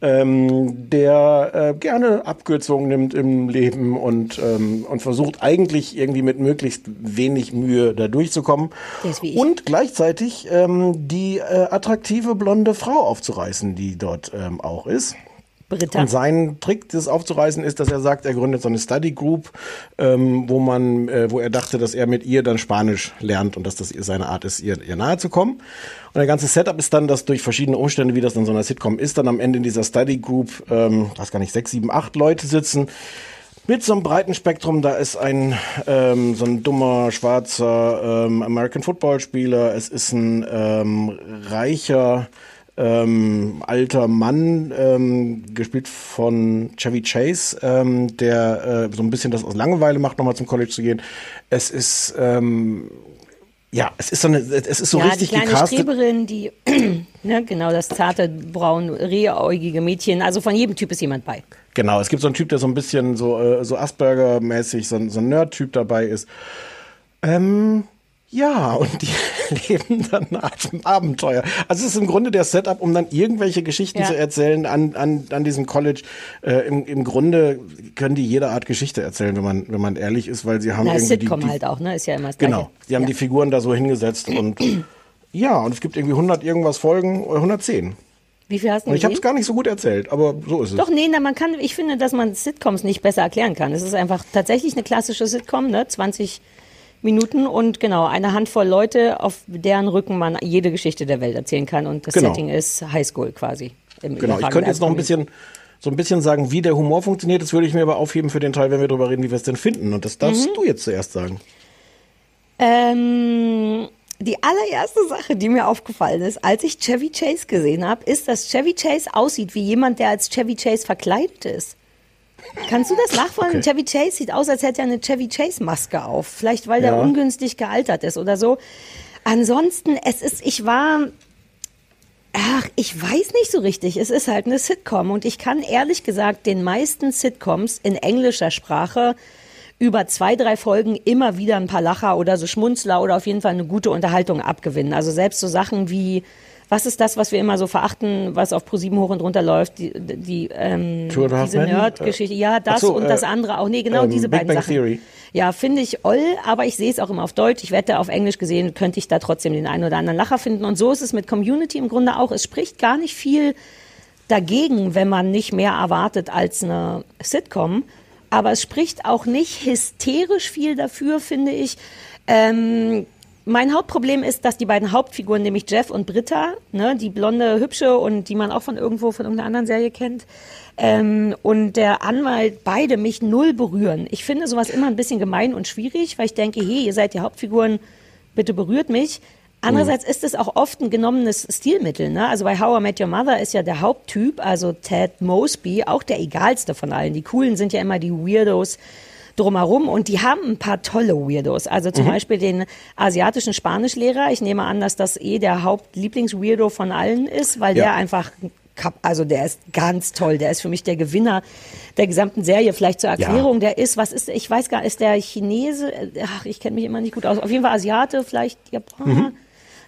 ähm, der äh, gerne Abkürzungen nimmt im Leben und, ähm, und versucht eigentlich irgendwie mit möglichst wenig Mühe da durchzukommen. Und gleichzeitig ähm, die äh, attraktive blonde Frau aufzureißen, die dort ähm, auch ist. Britta. Und sein Trick, das aufzureißen, ist, dass er sagt, er gründet so eine Study Group, ähm, wo man, äh, wo er dachte, dass er mit ihr dann Spanisch lernt und dass das seine Art ist, ihr, ihr nahe zu kommen. Und der ganze Setup ist dann, dass durch verschiedene Umstände, wie das in so einer Sitcom ist, dann am Ende in dieser Study Group, ähm, weiß gar nicht, sechs, sieben, acht Leute sitzen. Mit so einem breiten Spektrum, da ist ein ähm, so ein dummer schwarzer ähm, American Football Spieler, es ist ein ähm, reicher ähm, alter Mann, ähm, gespielt von Chevy Chase, ähm, der äh, so ein bisschen das aus Langeweile macht, nochmal zum College zu gehen. Es ist ähm, ja, es ist so eine, es ist so ja, richtig die kleine gecastet. Streberin, die, <clears throat> ne, genau, das zarte, braun, rehäugige Mädchen. Also von jedem Typ ist jemand bei. Genau, es gibt so einen Typ, der so ein bisschen so, äh, so Asperger-mäßig, so, so ein Nerd-Typ dabei ist. Ähm, ja, und die <laughs> leben dann ein Abenteuer. Also es ist im Grunde der Setup, um dann irgendwelche Geschichten Ja. zu erzählen an, an, an diesem College. Äh, im, Im Grunde können die jede Art Geschichte erzählen, wenn man, wenn man ehrlich ist, weil sie haben Na, irgendwie Sitcom die, die, halt auch, ne? Ist ja immer das Gleiche. Genau, die haben ja. die Figuren da so hingesetzt <clears throat> und ja, und es gibt irgendwie 100 irgendwas Folgen, oder 110. Wie viel hast du ich habe es gar nicht so gut erzählt, aber so ist es. Doch, nee, na, man kann, ich finde, dass man Sitcoms nicht besser erklären kann. Es ist einfach tatsächlich eine klassische Sitcom, ne? 20 Minuten und genau, eine Handvoll Leute, auf deren Rücken man jede Geschichte der Welt erzählen kann. Und das Genau. Setting ist Highschool quasi. Im Genau, ich könnte jetzt noch ein bisschen so ein bisschen sagen, wie der Humor funktioniert. Das würde ich mir aber aufheben für den Teil, wenn wir darüber reden, wie wir es denn finden. Und das darfst Mhm. du jetzt zuerst sagen. Ähm, die allererste Sache, die mir aufgefallen ist, als ich Chevy Chase gesehen habe, ist, dass Chevy Chase aussieht wie jemand, der als Chevy Chase verkleidet ist. Kannst du das nachvollziehen? Okay. Chevy Chase sieht aus, als hätte er eine Chevy Chase Maske auf. Vielleicht, weil der Ja. ungünstig gealtert ist oder so. Ansonsten, es ist, ich war, ach, ich weiß nicht so richtig. Es ist halt eine Sitcom und ich kann ehrlich gesagt den meisten Sitcoms in englischer Sprache über zwei, drei Folgen immer wieder ein paar Lacher oder so Schmunzler oder auf jeden Fall eine gute Unterhaltung abgewinnen. Also selbst so Sachen wie, was ist das, was wir immer so verachten, was auf ProSieben hoch und runter läuft, die, die ähm, diese? Nerd-Geschichte. Ja, das so, und das äh, andere auch. Nee, genau ähm, diese Big beiden Bang Sachen. Theory. Ja, finde ich oll, aber ich sehe es auch immer auf Deutsch. Ich wette, auf Englisch gesehen könnte ich da trotzdem den einen oder anderen Lacher finden. Und so ist es mit Community im Grunde auch. Es spricht gar nicht viel dagegen, wenn man nicht mehr erwartet als eine Sitcom. Aber es spricht auch nicht hysterisch viel dafür, finde ich. Ähm, mein Hauptproblem ist, dass die beiden Hauptfiguren, nämlich Jeff und Britta, ne, die blonde, hübsche und die man auch von irgendwo, von irgendeiner anderen Serie kennt, ähm, und der Anwalt beide mich null berühren. Ich finde sowas immer ein bisschen gemein und schwierig, weil ich denke, hey, ihr seid die Hauptfiguren, bitte berührt mich. Andererseits ist es auch oft ein genommenes Stilmittel. Ne? Also bei How I Met Your Mother ist ja der Haupttyp, also Ted Mosby, auch der egalste von allen. Die coolen sind ja immer die Weirdos drumherum und die haben ein paar tolle Weirdos. Also zum Mhm. Beispiel den asiatischen Spanischlehrer. Ich nehme an, dass das eh der Hauptlieblingsweirdo von allen ist, weil Ja. der einfach also der ist ganz toll. Der ist für mich der Gewinner der gesamten Serie. Vielleicht zur Erklärung, der ist, was ist, ich weiß gar nicht, ist der Chinese? Ach, ich kenne mich immer nicht gut aus. Auf jeden Fall Asiate, vielleicht Japaner. Mhm.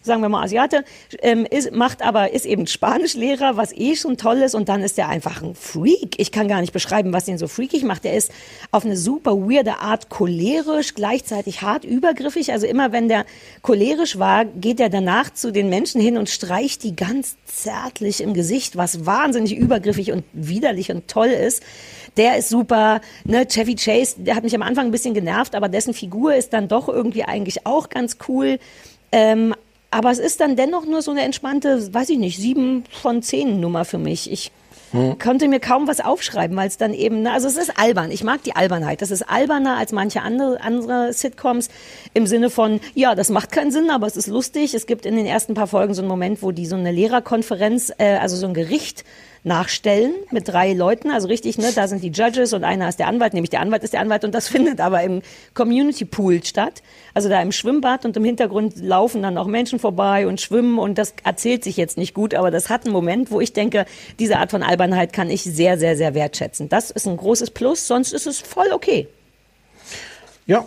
Sagen wir mal Asiate, ähm, ist, macht aber, ist eben Spanischlehrer, was eh schon toll ist und dann ist er einfach ein Freak. Ich kann gar nicht beschreiben, was ihn so freakig macht. Er ist auf eine super weirde Art cholerisch, gleichzeitig hart übergriffig. Also immer wenn der cholerisch war, geht er danach zu den Menschen hin und streicht die ganz zärtlich im Gesicht, was wahnsinnig übergriffig und widerlich und toll ist. Der ist super, ne, Chevy Chase, der hat mich am Anfang ein bisschen genervt, aber dessen Figur ist dann doch irgendwie eigentlich auch ganz cool. Ähm, aber es ist dann dennoch nur so eine entspannte, weiß ich nicht, sieben von zehn Nummer für mich. Ich konnte mir kaum was aufschreiben, weil es dann eben, ne, also es ist albern. Ich mag die Albernheit. Das ist alberner als manche andere, andere Sitcoms im Sinne von, ja, das macht keinen Sinn, aber es ist lustig. Es gibt in den ersten paar Folgen so einen Moment, wo die so eine Lehrerkonferenz, äh, also so ein Gericht nachstellen mit drei Leuten, also richtig, ne, da sind die Judges und einer ist der Anwalt, nämlich der Anwalt ist der Anwalt und das <laughs> findet aber im Community Pool statt, also da im Schwimmbad und im Hintergrund laufen dann auch Menschen vorbei und schwimmen und das erzählt sich jetzt nicht gut, aber das hat einen Moment, wo ich denke, diese Art von Albernheit kann ich sehr, sehr, sehr wertschätzen. Das ist ein großes Plus, sonst ist es voll okay. Ja.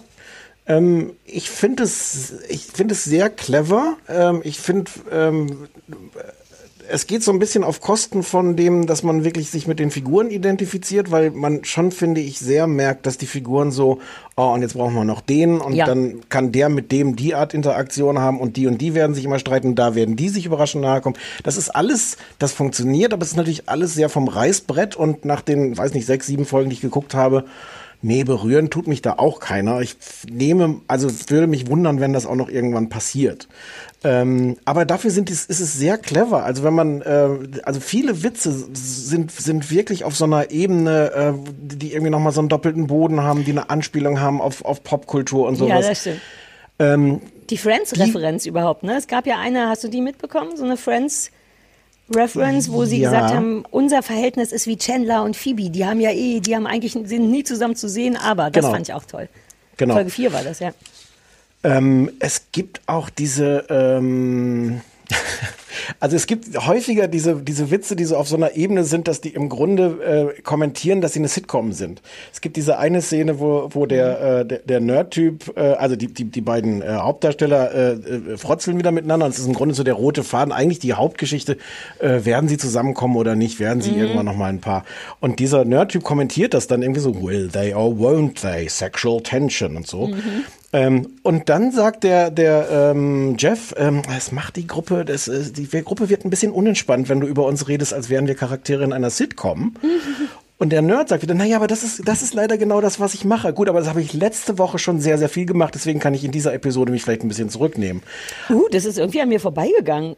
Ähm, ich finde es, ich finde es sehr clever. Ähm, ich finde, ähm, es geht so ein bisschen auf Kosten von dem, dass man wirklich sich mit den Figuren identifiziert, weil man schon, finde ich, sehr merkt, dass die Figuren so, oh, und jetzt brauchen wir noch den und Ja. dann kann der mit dem die Art Interaktion haben und die und die werden sich immer streiten, da werden die sich überraschend nahe kommen. Das ist alles, das funktioniert, aber es ist natürlich alles sehr vom Reißbrett und nach den, weiß nicht, sechs, sieben Folgen, die ich geguckt habe, Nee, berühren tut mich da auch keiner. Ich nehme, also würde mich wundern, wenn das auch noch irgendwann passiert. Ähm, aber dafür sind es, ist es sehr clever. Also wenn man, äh, also viele Witze sind, sind wirklich auf so einer Ebene, äh, die irgendwie nochmal so einen doppelten Boden haben, die eine Anspielung haben auf, auf Popkultur und Ja, sowas. das stimmt. ähm, Die Friends-Referenz überhaupt, ne? Es gab ja eine, hast du die mitbekommen? So eine Friends-Reference, wo sie Ja. gesagt haben, unser Verhältnis ist wie Chandler und Phoebe. Die haben ja eh, die haben eigentlich, sind nie zusammen zu sehen, aber das Genau. fand ich auch toll. Genau. Folge 4 war das, ja. Ähm, es gibt auch diese, ähm, <laughs> also es gibt häufiger diese, diese Witze, die so auf so einer Ebene sind, dass die im Grunde äh, kommentieren, dass sie eine Sitcom sind. Es gibt diese eine Szene, wo, wo der, äh, der, der Nerd-Typ, äh, also die, die, die beiden äh, Hauptdarsteller äh, äh, frotzeln wieder miteinander. Und es ist im Grunde so der rote Faden, eigentlich die Hauptgeschichte, äh, werden sie zusammenkommen oder nicht, werden sie Mhm. irgendwann noch mal ein Paar. Und dieser Nerd-Typ kommentiert das dann irgendwie so, will they or won't they, sexual tension und so. Ähm, und dann sagt der, der ähm, Jeff, ähm, es macht die Gruppe, das, äh, die Gruppe wird ein bisschen unentspannt, wenn du über uns redest, als wären wir Charaktere in einer Sitcom. <laughs> Und der Nerd sagt wieder, naja, aber das ist, das ist leider genau das, was ich mache. Gut, aber das habe ich letzte Woche schon sehr, sehr viel gemacht, deswegen kann ich in dieser Episode mich vielleicht ein bisschen zurücknehmen. Uh, das ist irgendwie an mir vorbeigegangen.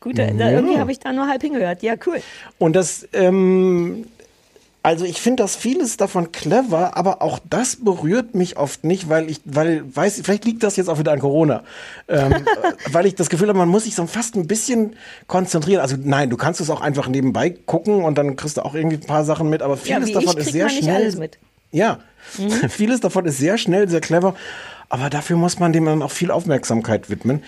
Gut, da Ja. irgendwie habe ich da nur halb hingehört. Ja, cool. Und das, ähm, also ich finde das vieles davon clever, aber auch das berührt mich oft nicht, weil ich, weil, weiß, vielleicht liegt das jetzt auch wieder an Corona, ähm, äh, <laughs> weil ich das Gefühl habe, man muss sich so fast ein bisschen konzentrieren. Also nein, du kannst es auch einfach nebenbei gucken und dann kriegst du auch irgendwie ein paar Sachen mit, aber Ja, vieles wie davon ist sehr schnell. Ja, <laughs> vieles davon ist sehr schnell, sehr clever, aber dafür muss man dem dann auch viel Aufmerksamkeit widmen.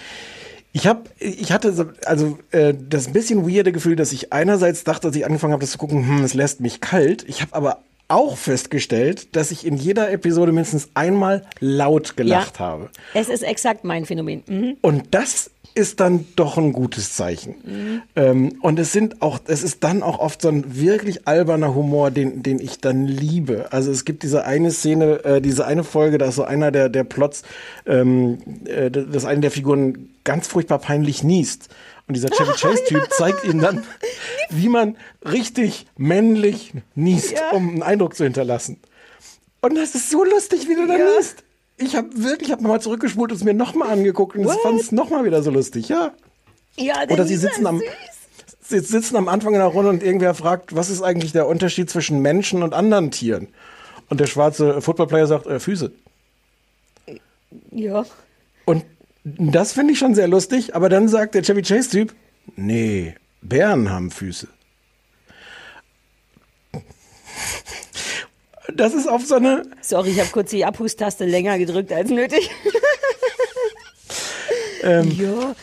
Ich habe, ich hatte so, also äh, das bisschen weirde Gefühl, dass ich einerseits dachte, als ich angefangen habe, das zu gucken, hm, es lässt mich kalt. Ich habe aber auch festgestellt, dass ich in jeder Episode mindestens einmal laut gelacht Ja. habe. Es ist exakt mein Phänomen. Mhm. Und das ist dann doch ein gutes Zeichen. Mhm. Ähm, und es sind auch, es ist dann auch oft so ein wirklich alberner Humor, den, den ich dann liebe. Also es gibt diese eine Szene, äh, diese eine Folge, da ist so einer der, der Plots, ähm, äh, dass eine der Figuren ganz furchtbar peinlich niest. Und dieser Chevy Chase-Typ zeigt ihm dann, wie man richtig männlich niest, um einen Eindruck zu hinterlassen. Und das ist so lustig, wie du da niest. Ich habe wirklich, ich habe nochmal zurückgespult und es mir nochmal angeguckt und fand es nochmal wieder so lustig, ja. Ja, der Oder sie sitzen am, sie sitzen am Anfang in der Runde und irgendwer fragt, was ist eigentlich der Unterschied zwischen Menschen und anderen Tieren? Und der schwarze Footballplayer sagt, äh, Füße. Ja. Das finde ich schon sehr lustig, aber dann sagt der Chevy Chase-Typ, nee, Bären haben Füße. Das ist auf so eine, Sorry, ich habe kurz die Abhustaste länger gedrückt als nötig. ähm, ja.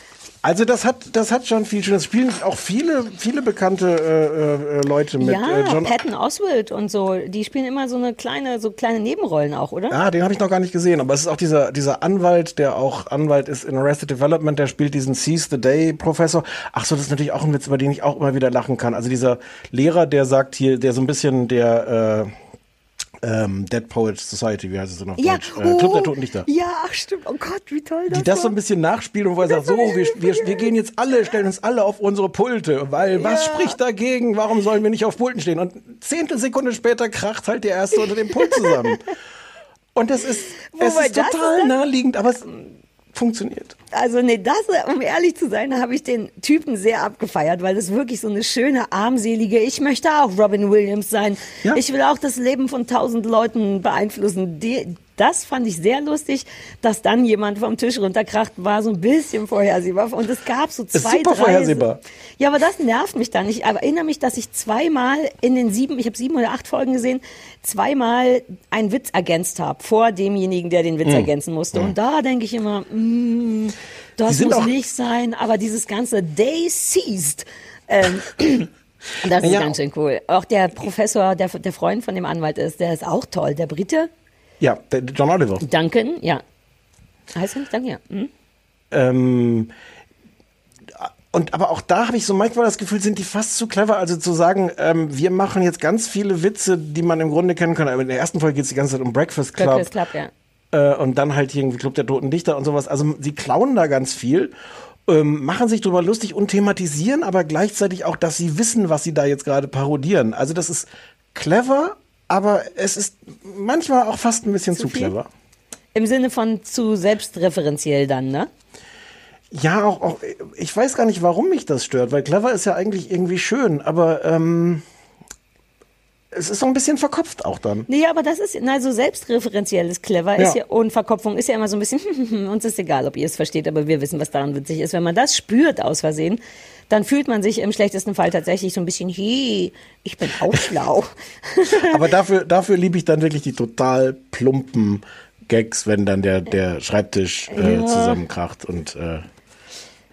Also das hat, das hat schon viel Schönes. Spielen auch viele, viele bekannte äh, äh, Leute mit. ja, äh, John Patton Oswald und so, die spielen immer so eine kleine, so kleine Nebenrollen auch, oder? Ah, den habe ich noch gar nicht gesehen, aber es ist auch dieser, dieser Anwalt, der auch Anwalt ist in Arrested Development, der spielt diesen Seize the Day Professor. Ach so, das ist natürlich auch ein Witz, über den ich auch immer wieder lachen kann. Also dieser Lehrer, der sagt hier, der so ein bisschen der äh, ähm, Dead Poet Society, wie heißt es denn auf Ja, Deutsch? Äh, Club der Toten Dichter. Ja, ach stimmt. Oh Gott, wie toll das Die das so war. ein bisschen nachspielen und wo er sagt, so, wir, wir, wir gehen jetzt alle, stellen uns alle auf unsere Pulte, weil was spricht dagegen? Warum sollen wir nicht auf Pulten stehen? Und Zehntelsekunde später kracht halt der Erste unter dem Pult zusammen. <laughs> Und das ist, es ist total ist naheliegend, aber es funktioniert. Also nee, das, um ehrlich zu sein, habe ich den Typen sehr abgefeiert, weil das wirklich so eine schöne, armselige, ich möchte auch Robin Williams sein. Ich will auch das Leben von tausend Leuten beeinflussen. Die, das fand ich sehr lustig, dass dann jemand vom Tisch runterkracht, war so ein bisschen vorhersehbar. Und es gab so Ist zwei, super drei. vorhersehbar. Ja, aber das nervt mich dann. Ich erinnere mich, dass ich zweimal in den sieben, ich habe sieben oder acht Folgen gesehen, zweimal einen Witz ergänzt habe vor demjenigen, der den Witz Mm. ergänzen musste. Und da denke ich immer, mm, das muss nicht sein. Aber dieses ganze Day Seized, ähm, <coughs> das ist Ja. ganz schön cool. Auch der Professor, der, der Freund von dem Anwalt ist, der ist auch toll. Der Brite, Ja, John Oliver. Duncan, ja. Heißt er nicht Duncan? Ja. Hm? Ähm, und aber auch da habe ich so manchmal das Gefühl, sind die fast zu clever. Also zu sagen, ähm, wir machen jetzt ganz viele Witze, die man im Grunde kennen kann. Aber in der ersten Folge geht es die ganze Zeit um Breakfast Club. Breakfast Club, ja. Äh, und dann halt irgendwie Club der Toten Dichter und sowas. Also sie klauen da ganz viel. Ähm, machen sich drüber lustig und thematisieren, aber gleichzeitig auch, dass sie wissen, was sie da jetzt gerade parodieren. Also das ist clever, aber es ist manchmal auch fast ein bisschen zu, viel? clever. Im Sinne von zu selbstreferenziell dann, ne? Ja, auch, auch, ich weiß gar nicht, warum mich das stört, weil clever ist ja eigentlich irgendwie schön, aber ähm, es ist so ein bisschen verkopft auch dann. Nee, aber das ist, na, so selbstreferenziell ist clever, Ja. ist ja, und Verkopfung ist ja immer so ein bisschen, <laughs> uns ist egal, ob ihr es versteht, aber wir wissen, was daran witzig ist. Wenn man das spürt aus Versehen, dann fühlt man sich im schlechtesten Fall tatsächlich so ein bisschen, hey, ich bin auch <laughs> schlau. Aber dafür, dafür liebe ich dann wirklich die total plumpen Gags, wenn dann der, der Schreibtisch äh, Ja. zusammenkracht und äh,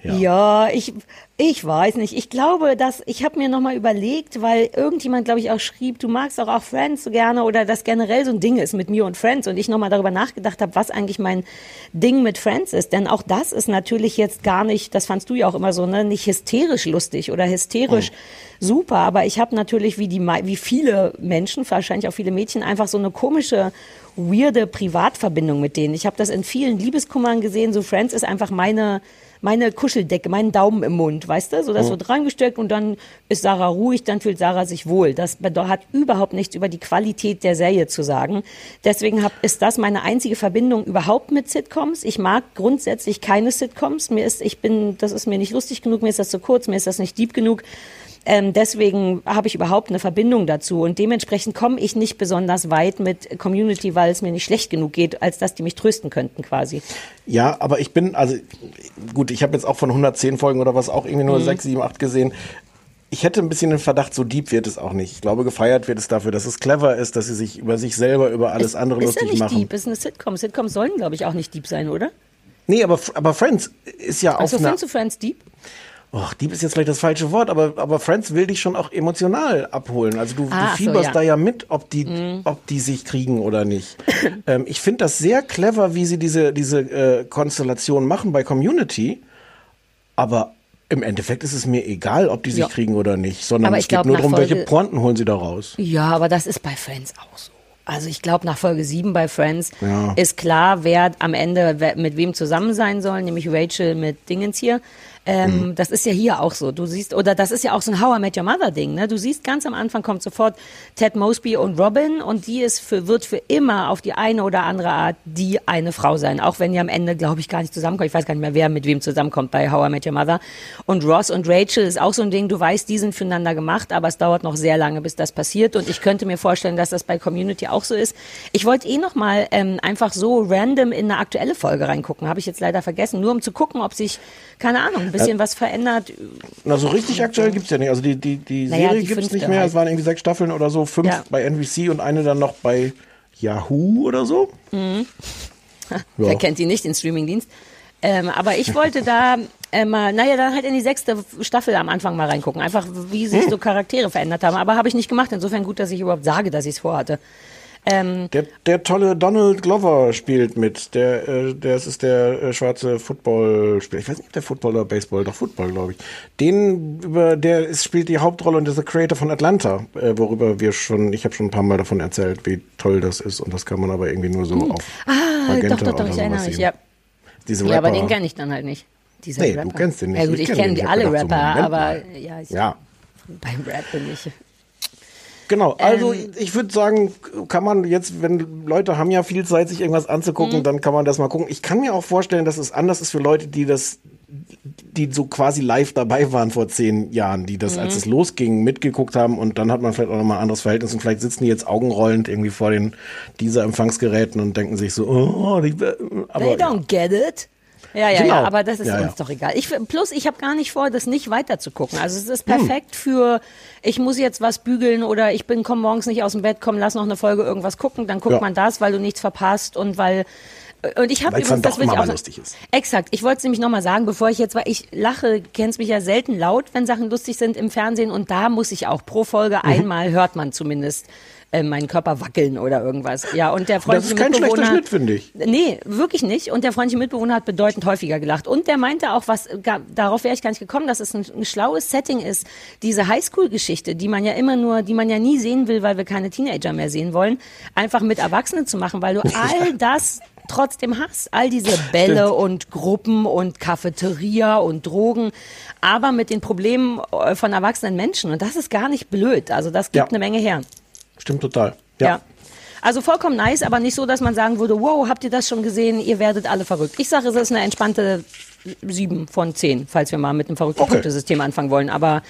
Ja. Ja, ich, ich weiß nicht. Ich glaube, dass ich habe mir nochmal überlegt, weil irgendjemand, glaube ich, auch schrieb, du magst doch auch Friends so gerne oder das generell so ein Ding ist mit mir und Friends und ich nochmal darüber nachgedacht habe, was eigentlich mein Ding mit Friends ist. Denn auch das ist natürlich jetzt gar nicht, das fandst du ja auch immer so, ne, nicht hysterisch lustig oder hysterisch super, aber ich habe natürlich wie die wie viele Menschen, wahrscheinlich auch viele Mädchen, einfach so eine komische weirde Privatverbindung mit denen. Ich habe das in vielen Liebeskummern gesehen, so Friends ist einfach meine meine Kuscheldecke, meinen Daumen im Mund, weißt du? So das Mhm. wird reingesteckt und dann ist Sarah ruhig, dann fühlt Sarah sich wohl. Das hat überhaupt nichts über die Qualität der Serie zu sagen. Deswegen hab, ist das meine einzige Verbindung überhaupt mit Sitcoms. Ich mag grundsätzlich keine Sitcoms. Mir ist, ich bin, das ist mir nicht lustig genug, mir ist das zu kurz, mir ist das nicht deep genug. Ähm, deswegen habe ich überhaupt eine Verbindung dazu und dementsprechend komme ich nicht besonders weit mit Community, weil es mir nicht schlecht genug geht, als dass die mich trösten könnten quasi. Ja, aber ich bin, also gut, ich habe jetzt auch von 110 Folgen oder was auch irgendwie nur Mhm. 6, 7, 8 gesehen. Ich hätte ein bisschen den Verdacht, so deep wird es auch nicht. Ich glaube, gefeiert wird es dafür, dass es clever ist, dass sie sich über sich selber, über alles andere ist ja lustig nicht machen. deep, ist eine Sitcom. Sitcoms sollen, glaube ich, auch nicht deep sein, oder? Nee, aber, aber Friends ist ja Also auf einer... findest du Friends deep? Och, Dieb ist jetzt vielleicht das falsche Wort, aber, aber Friends will dich schon auch emotional abholen. Also du, Ah, du ach so, fieberst ja. da ja mit, ob die, Mhm. ob die sich kriegen oder nicht. <coughs> ähm, ich finde das sehr clever, wie sie diese, diese äh, Konstellation machen bei Community. Aber im Endeffekt ist es mir egal, ob die sich Ja. kriegen oder nicht, sondern es geht nur darum, welche Pointen holen sie da raus. Ja, aber das ist bei Friends auch so. Also ich glaube, nach Folge 7 bei Friends Ja. ist klar, wer am Ende mit wem zusammen sein soll, nämlich Rachel mit Dingens hier. Ähm, Mhm. Das ist ja hier auch so. Du siehst, oder das ist ja auch so ein How I Met Your Mother Ding. Ne? Du siehst ganz am Anfang kommt sofort Ted Mosby und Robin und die ist für, wird für immer auf die eine oder andere Art die eine Frau sein. Auch wenn die am Ende, glaube ich, gar nicht zusammenkommen. Ich weiß gar nicht mehr, wer mit wem zusammenkommt bei How I Met Your Mother. Und Ross und Rachel ist auch so ein Ding. Du weißt, die sind füreinander gemacht, aber es dauert noch sehr lange, bis das passiert. Und ich könnte mir vorstellen, dass das bei Community auch so ist. Ich wollte eh noch mal ähm, einfach so random in eine aktuelle Folge reingucken. Habe ich jetzt leider vergessen. Nur um zu gucken, ob sich, keine Ahnung, ein bisschen Ja. was verändert. Na, so richtig aktuell gibt's ja nicht. Also die, die, die Naja, Serie gibt's fünfte nicht mehr. halt. Es waren irgendwie sechs Staffeln oder so, fünf Ja. bei NBC und eine dann noch bei Yahoo oder so. Mhm. <laughs> Ja. Wer kennt die nicht, den Streamingdienst? Ähm, aber ich wollte da äh, mal, naja, dann halt in die sechste Staffel am Anfang mal reingucken. Einfach, wie sich Hm. so Charaktere verändert haben. Aber habe ich nicht gemacht. Insofern gut, dass ich überhaupt sage, dass ich es vorhatte. Ähm, Der, der tolle Donald Glover spielt mit. Der, äh, der es ist der äh, schwarze Footballspieler. Ich weiß nicht, ob der Football oder Baseball, doch Football, glaube ich. Den über der ist, spielt die Hauptrolle und ist der Creator von Atlanta, äh, worüber wir schon, ich habe schon ein paar Mal davon erzählt, wie toll das ist und das kann man aber irgendwie nur so Hm. auf ah, Magenta doch, doch, doch, ich erinnere mich, ja. Diese Ja, aber Rapper. den kenne ich dann halt nicht. Dieser Nee, du Rapper. kennst den nicht. Ja gut, Ich ich, kenn kenne hab alle so, Rapper, Moment aber ja, ich, Ja. beim Rap bin ich. Genau, also Ähm. ich würde sagen, kann man jetzt, wenn Leute haben ja viel Zeit, sich irgendwas anzugucken, Mhm. dann kann man das mal gucken. Ich kann mir auch vorstellen, dass es anders ist für Leute, die das die so quasi live dabei waren vor zehn Jahren, die das, als Mhm. es losging, mitgeguckt haben und dann hat man vielleicht auch nochmal ein anderes Verhältnis und vielleicht sitzen die jetzt augenrollend irgendwie vor den dieser Empfangsgeräten und denken sich so, oh, die, aber They don't get it. Ja, ja, Genau. ja, aber das ist Ja, ja. uns doch egal. Ich, plus, ich habe gar nicht vor, das nicht weiter zu gucken. Also es ist Hm. perfekt für, ich muss jetzt was bügeln oder ich bin, komm morgens nicht aus dem Bett, komm, lass noch eine Folge irgendwas gucken, dann guckt Ja. man das, weil du nichts verpasst und weil und ich habe übrigens, das will ich auch lustig ist. Exakt. Ich wollte es nämlich nochmal sagen, bevor ich jetzt, weil ich lache, kennst mich ja selten laut, wenn Sachen lustig sind im Fernsehen und da muss ich auch pro Folge Mhm. einmal hört man zumindest äh, meinen Körper wackeln oder irgendwas. Ja, und der das freundliche ist kein schlechter Mitbewohner, Schnitt, finde ich. Nee, wirklich nicht. Und der freundliche Mitbewohner hat bedeutend häufiger gelacht. Und der meinte auch, was, gar, darauf wäre ich gar nicht gekommen, dass es ein, ein schlaues Setting ist. Diese Highschool-Geschichte, die man ja immer nur, die man ja nie sehen will, weil wir keine Teenager mehr sehen wollen, einfach mit Erwachsenen zu machen, weil du <laughs> all das trotzdem hast. All diese Bälle Stimmt. und Gruppen und Cafeteria und Drogen, aber mit den Problemen äh, von erwachsenen Menschen. Und das ist gar nicht blöd. Also das gibt Ja. eine Menge her. Stimmt total. Ja. Also vollkommen nice, aber nicht so, dass man sagen würde, wow, habt ihr das schon gesehen? Ihr werdet alle verrückt. Ich sage, es ist eine entspannte 7 von 10, falls wir mal mit einem verrückten Okay. Punktesystem anfangen wollen. Aber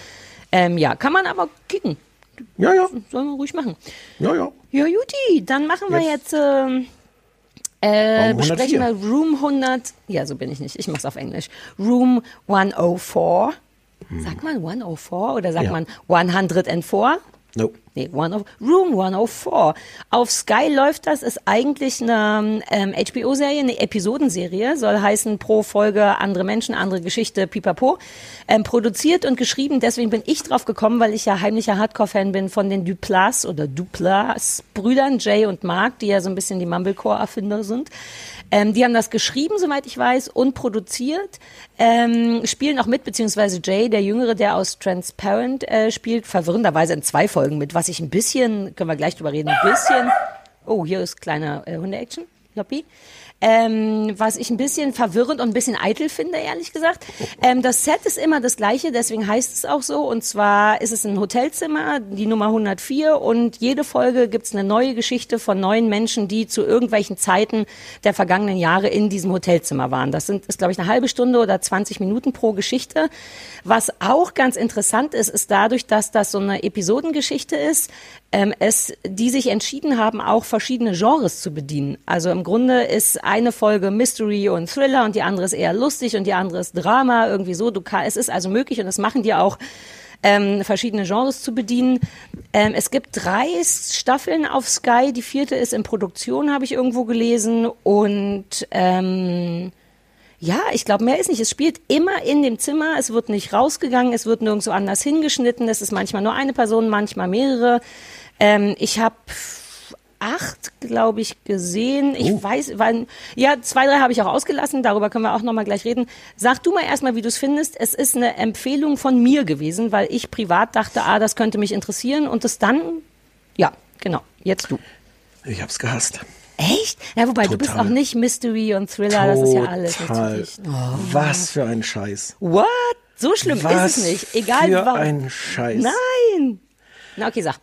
ähm, ja, kann man aber kicken. Ja, ja. Sollen wir ruhig machen. Ja, ja. Ja, Juti, dann machen wir jetzt, ähm, äh, Raum besprechen wir 104. Room 100, ja, so bin ich nicht, ich mach's auf Englisch. Room 104. Sagt man 104 oder sagt Ja. man 104? Nope. Nee, one of, Room 104. Auf Sky läuft das, ist eigentlich eine ähm, HBO-Serie, eine Episodenserie, soll heißen pro Folge andere Menschen, andere Geschichte, pipapo. Ähm, produziert und geschrieben, deswegen bin ich drauf gekommen, weil ich ja heimlicher Hardcore-Fan bin von den Duplas oder Duplas-Brüdern, Jay und Mark, die ja so ein bisschen die Mumblecore-Erfinder sind. Ähm, die haben das geschrieben, soweit ich weiß, und produziert. Ähm, spielen auch mit, beziehungsweise Jay, der Jüngere, der aus Transparent äh, spielt, verwirrenderweise in zwei Folgen mit, was ich ein bisschen, können wir gleich drüber reden, ein bisschen, oh, hier ist kleiner äh, Hunde-Action, Loppi. Ähm, was ich ein bisschen verwirrend und ein bisschen eitel finde, ehrlich gesagt. Ähm, das Set ist immer das gleiche, deswegen heißt es auch so. Und zwar ist es ein Hotelzimmer, die Nummer 104. Und jede Folge gibt's eine neue Geschichte von neuen Menschen, die zu irgendwelchen Zeiten der vergangenen Jahre in diesem Hotelzimmer waren. Das sind, ist, glaube ich, eine halbe Stunde oder 20 Minuten pro Geschichte. Was auch ganz interessant ist, ist dadurch, dass das so eine Episodengeschichte ist, ähm, es, die sich entschieden haben, auch verschiedene Genres zu bedienen. Also im Grunde ist eine Folge Mystery und Thriller und die andere ist eher lustig und die andere ist Drama, irgendwie so. Du es ist also möglich und das machen die auch, ähm, verschiedene Genres zu bedienen. Ähm, es gibt drei Staffeln auf Sky, die vierte ist in Produktion, habe ich irgendwo gelesen und ähm, ja, ich glaube, mehr ist nicht. Es spielt immer in dem Zimmer. Es wird nicht rausgegangen. Es wird nirgendwo anders hingeschnitten. Es ist manchmal nur eine Person, manchmal mehrere. Ähm, ich habe acht, glaube ich, gesehen. Ich weiß, wann, ja, zwei, drei habe ich auch ausgelassen. Darüber können wir auch nochmal gleich reden. Sag du mal erstmal, wie du es findest. Es ist eine Empfehlung von mir gewesen, weil ich privat dachte, ah, das könnte mich interessieren und es dann, ja, genau, jetzt du. Ich hab's gehasst. Echt? Ja, wobei, du bist Total. auch nicht Mystery und Thriller, das ist ja alles nicht Total. für. Oh. Was für ein Scheiß. What? So schlimm Was ist es nicht. Egal für warum. ein Scheiß. Nein. Na, okay, sag.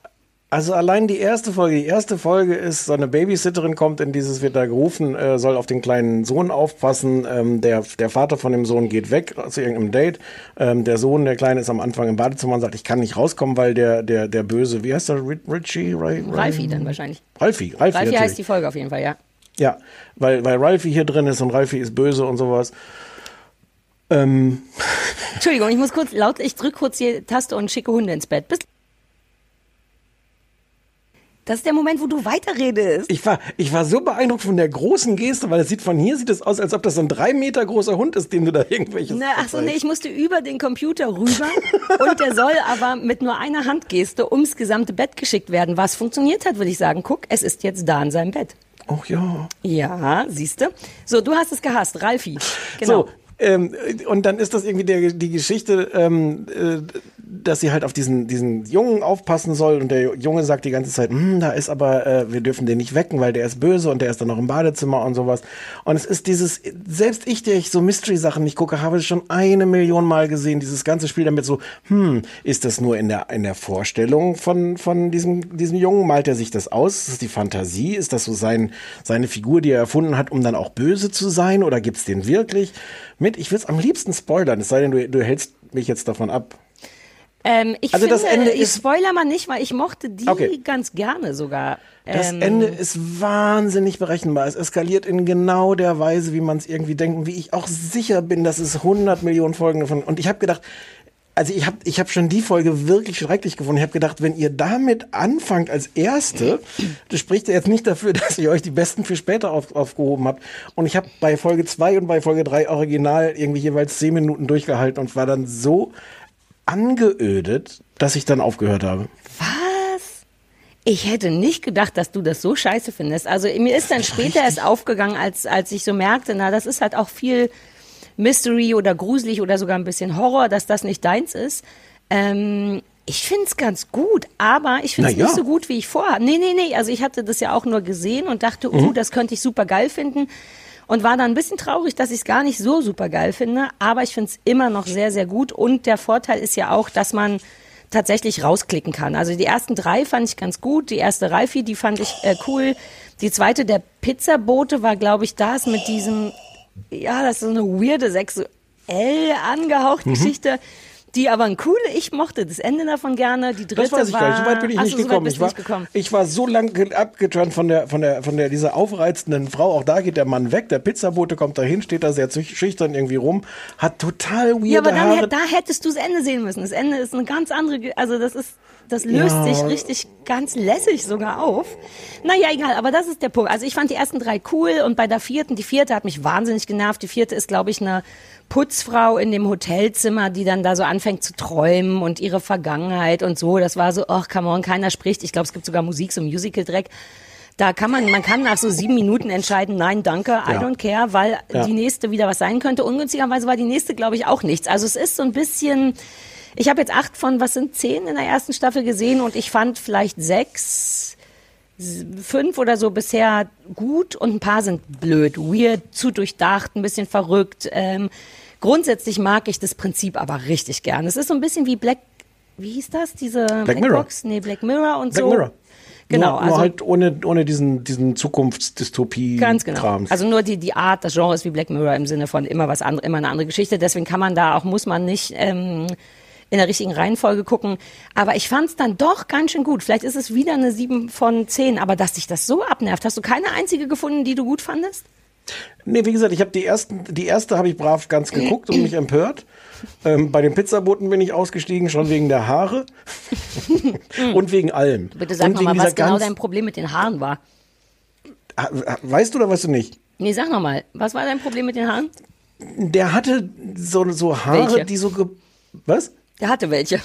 Also allein die erste Folge, die erste Folge ist, so eine Babysitterin kommt in dieses, wird da gerufen, äh, soll auf den kleinen Sohn aufpassen. Ähm, der, der Vater von dem Sohn geht weg zu irgendeinem Date. Ähm, der Sohn, der Kleine, ist am Anfang im Badezimmer und sagt, ich kann nicht rauskommen, weil der, der, der Böse, wie heißt der, Ri- Richie? Ri- Ri- Ralfi dann wahrscheinlich. Ralfi, Ralfi, Ralfi heißt die Folge auf jeden Fall, ja. Ja, weil, weil Ralfi hier drin ist und Ralfi ist böse und sowas. Ähm, Entschuldigung, ich muss kurz laut, ich drück kurz die Taste und schicke Hunde ins Bett. Bis das ist der Moment, wo du weiterredest. Ich war, ich war so beeindruckt von der großen Geste, weil es sieht von hier sieht es aus, als ob das so ein drei Meter großer Hund ist, dem du da irgendwelches. Na, ach so, nee, ich musste über den Computer rüber <laughs> und der soll aber mit nur einer Handgeste ums gesamte Bett geschickt werden. Was funktioniert hat, würde ich sagen. Guck, es ist jetzt da in seinem Bett. Oh ja. Ja, siehste. So, du hast es gehasst, Ralfi. Genau. So, ähm, und dann ist das irgendwie der, die Geschichte, ähm, äh, dass sie halt auf diesen, diesen Jungen aufpassen soll und der Junge sagt die ganze Zeit, hm, da ist aber, äh, wir dürfen den nicht wecken, weil der ist böse und der ist dann noch im Badezimmer und sowas. Und es ist dieses, selbst ich, der ich so Mystery-Sachen nicht gucke, habe es schon eine Million Mal gesehen, dieses ganze Spiel damit so, hm, ist das nur in der, in der Vorstellung von, von diesem, diesem Jungen? Malt er sich das aus? Ist das die Fantasie? Ist das so sein, seine Figur, die er erfunden hat, um dann auch böse zu sein? Oder gibt's den wirklich? Mit, ich will es am liebsten spoilern, es sei denn, du, du hältst mich jetzt davon ab. Ähm, ich Also finde, das Ende ich ist- spoiler mal nicht, weil ich mochte die Okay. ganz gerne sogar. Das Ähm, Ende ist wahnsinnig berechenbar. Es eskaliert in genau der Weise, wie man es irgendwie denkt, und wie ich auch sicher bin, dass es 100 Millionen Folgen davon. Und ich habe gedacht, also ich habe ich hab schon die Folge wirklich schrecklich gefunden. Ich habe gedacht, wenn ihr damit anfangt als erste, das spricht ja jetzt nicht dafür, <laughs> dass ihr euch die besten für später auf, aufgehoben habt. Und ich habe bei Folge 2 und bei Folge 3 original irgendwie jeweils 10 Minuten durchgehalten und war dann so angeödet, dass ich dann aufgehört habe. Was? Ich hätte nicht gedacht, dass du das so scheiße findest. Also mir ist dann später erst aufgegangen, als, als ich so merkte, na, das ist halt auch viel Mystery oder gruselig oder sogar ein bisschen Horror, dass das nicht deins ist. Ähm, ich find's ganz gut, aber ich find's Na ja. nicht so gut, wie ich vorhabe. Nee, nee, nee. Also ich hatte das ja auch nur gesehen und dachte, Mhm. uh, das könnte ich super geil finden. Und war dann ein bisschen traurig, dass ich es gar nicht so super geil finde. Aber ich find's immer noch sehr, sehr gut. Und der Vorteil ist ja auch, dass man tatsächlich rausklicken kann. Also die ersten drei fand ich ganz gut. Die erste Reifi, die fand ich äh, cool. Die zweite, der Pizzabote, war, glaube ich, das mit diesem, ja, das ist so eine weirde, sexuell angehauchte Mhm. Geschichte, die aber ein coole, ich mochte das Ende davon gerne. Die dritte Das weiß ich war, gar nicht. So weit bin ich Ach nicht so gekommen. Ich war, nicht gekommen. ich war so lang ge- abgeturnt von der, von der, von der, dieser aufreizenden Frau. Auch da geht der Mann weg. Der Pizzabote kommt dahin, steht da sehr schüchtern irgendwie rum, hat total weirde Ja, aber dann, Haare. da hättest du das Ende sehen müssen. Das Ende ist eine ganz andere, also das ist, das löst Ja. sich richtig ganz lässig sogar auf. Naja, egal, aber das ist der Punkt. Also ich fand die ersten drei cool und bei der vierten, die vierte hat mich wahnsinnig genervt. Die vierte ist, glaube ich, eine Putzfrau in dem Hotelzimmer, die dann da so anfängt zu träumen und ihre Vergangenheit und so. Das war so, ach, come on, keiner spricht. Ich glaube, es gibt sogar Musik, so Musical-Dreck. Da kann man, man kann nach so sieben Minuten entscheiden, nein, danke, I Ja. don't care, weil Ja. die nächste wieder was sein könnte. Ungünstigerweise war die nächste, glaube ich, auch nichts. Also es ist so ein bisschen, ich habe jetzt acht von, was sind zehn in der ersten Staffel gesehen und ich fand vielleicht sechs, fünf oder so bisher gut und ein paar sind blöd, weird, zu durchdacht, ein bisschen verrückt. Ähm, grundsätzlich mag ich das Prinzip aber richtig gern. Es ist so ein bisschen wie Black, wie hieß das? Diese Black Mirror. Box? Nee, Black Mirror und Black so. Mirror. Genau, nur, also nur halt ohne, ohne diesen, diesen Zukunftsdystopie. Ganz genau. Krams. Also nur die, die Art, das Genre ist wie Black Mirror im Sinne von immer was andere, immer eine andere Geschichte. Deswegen kann man da auch, muss man nicht ähm, in der richtigen Reihenfolge gucken. Aber ich fand es dann doch ganz schön gut. Vielleicht ist es wieder eine 7 von 10, aber dass dich das so abnervt, hast du keine einzige gefunden, die du gut fandest? Nee, wie gesagt, ich habe die ersten, die erste habe ich brav ganz geguckt und mich empört. Ähm, bei den Pizzaboten bin ich ausgestiegen, schon wegen der Haare <laughs> und wegen allem. Bitte sag und mal, was genau dein Problem mit den Haaren war. Weißt du oder weißt du nicht? Nee, sag noch mal, was war dein Problem mit den Haaren? Der hatte so, so Haare, Welche? die so. Ge was? Der hatte welche.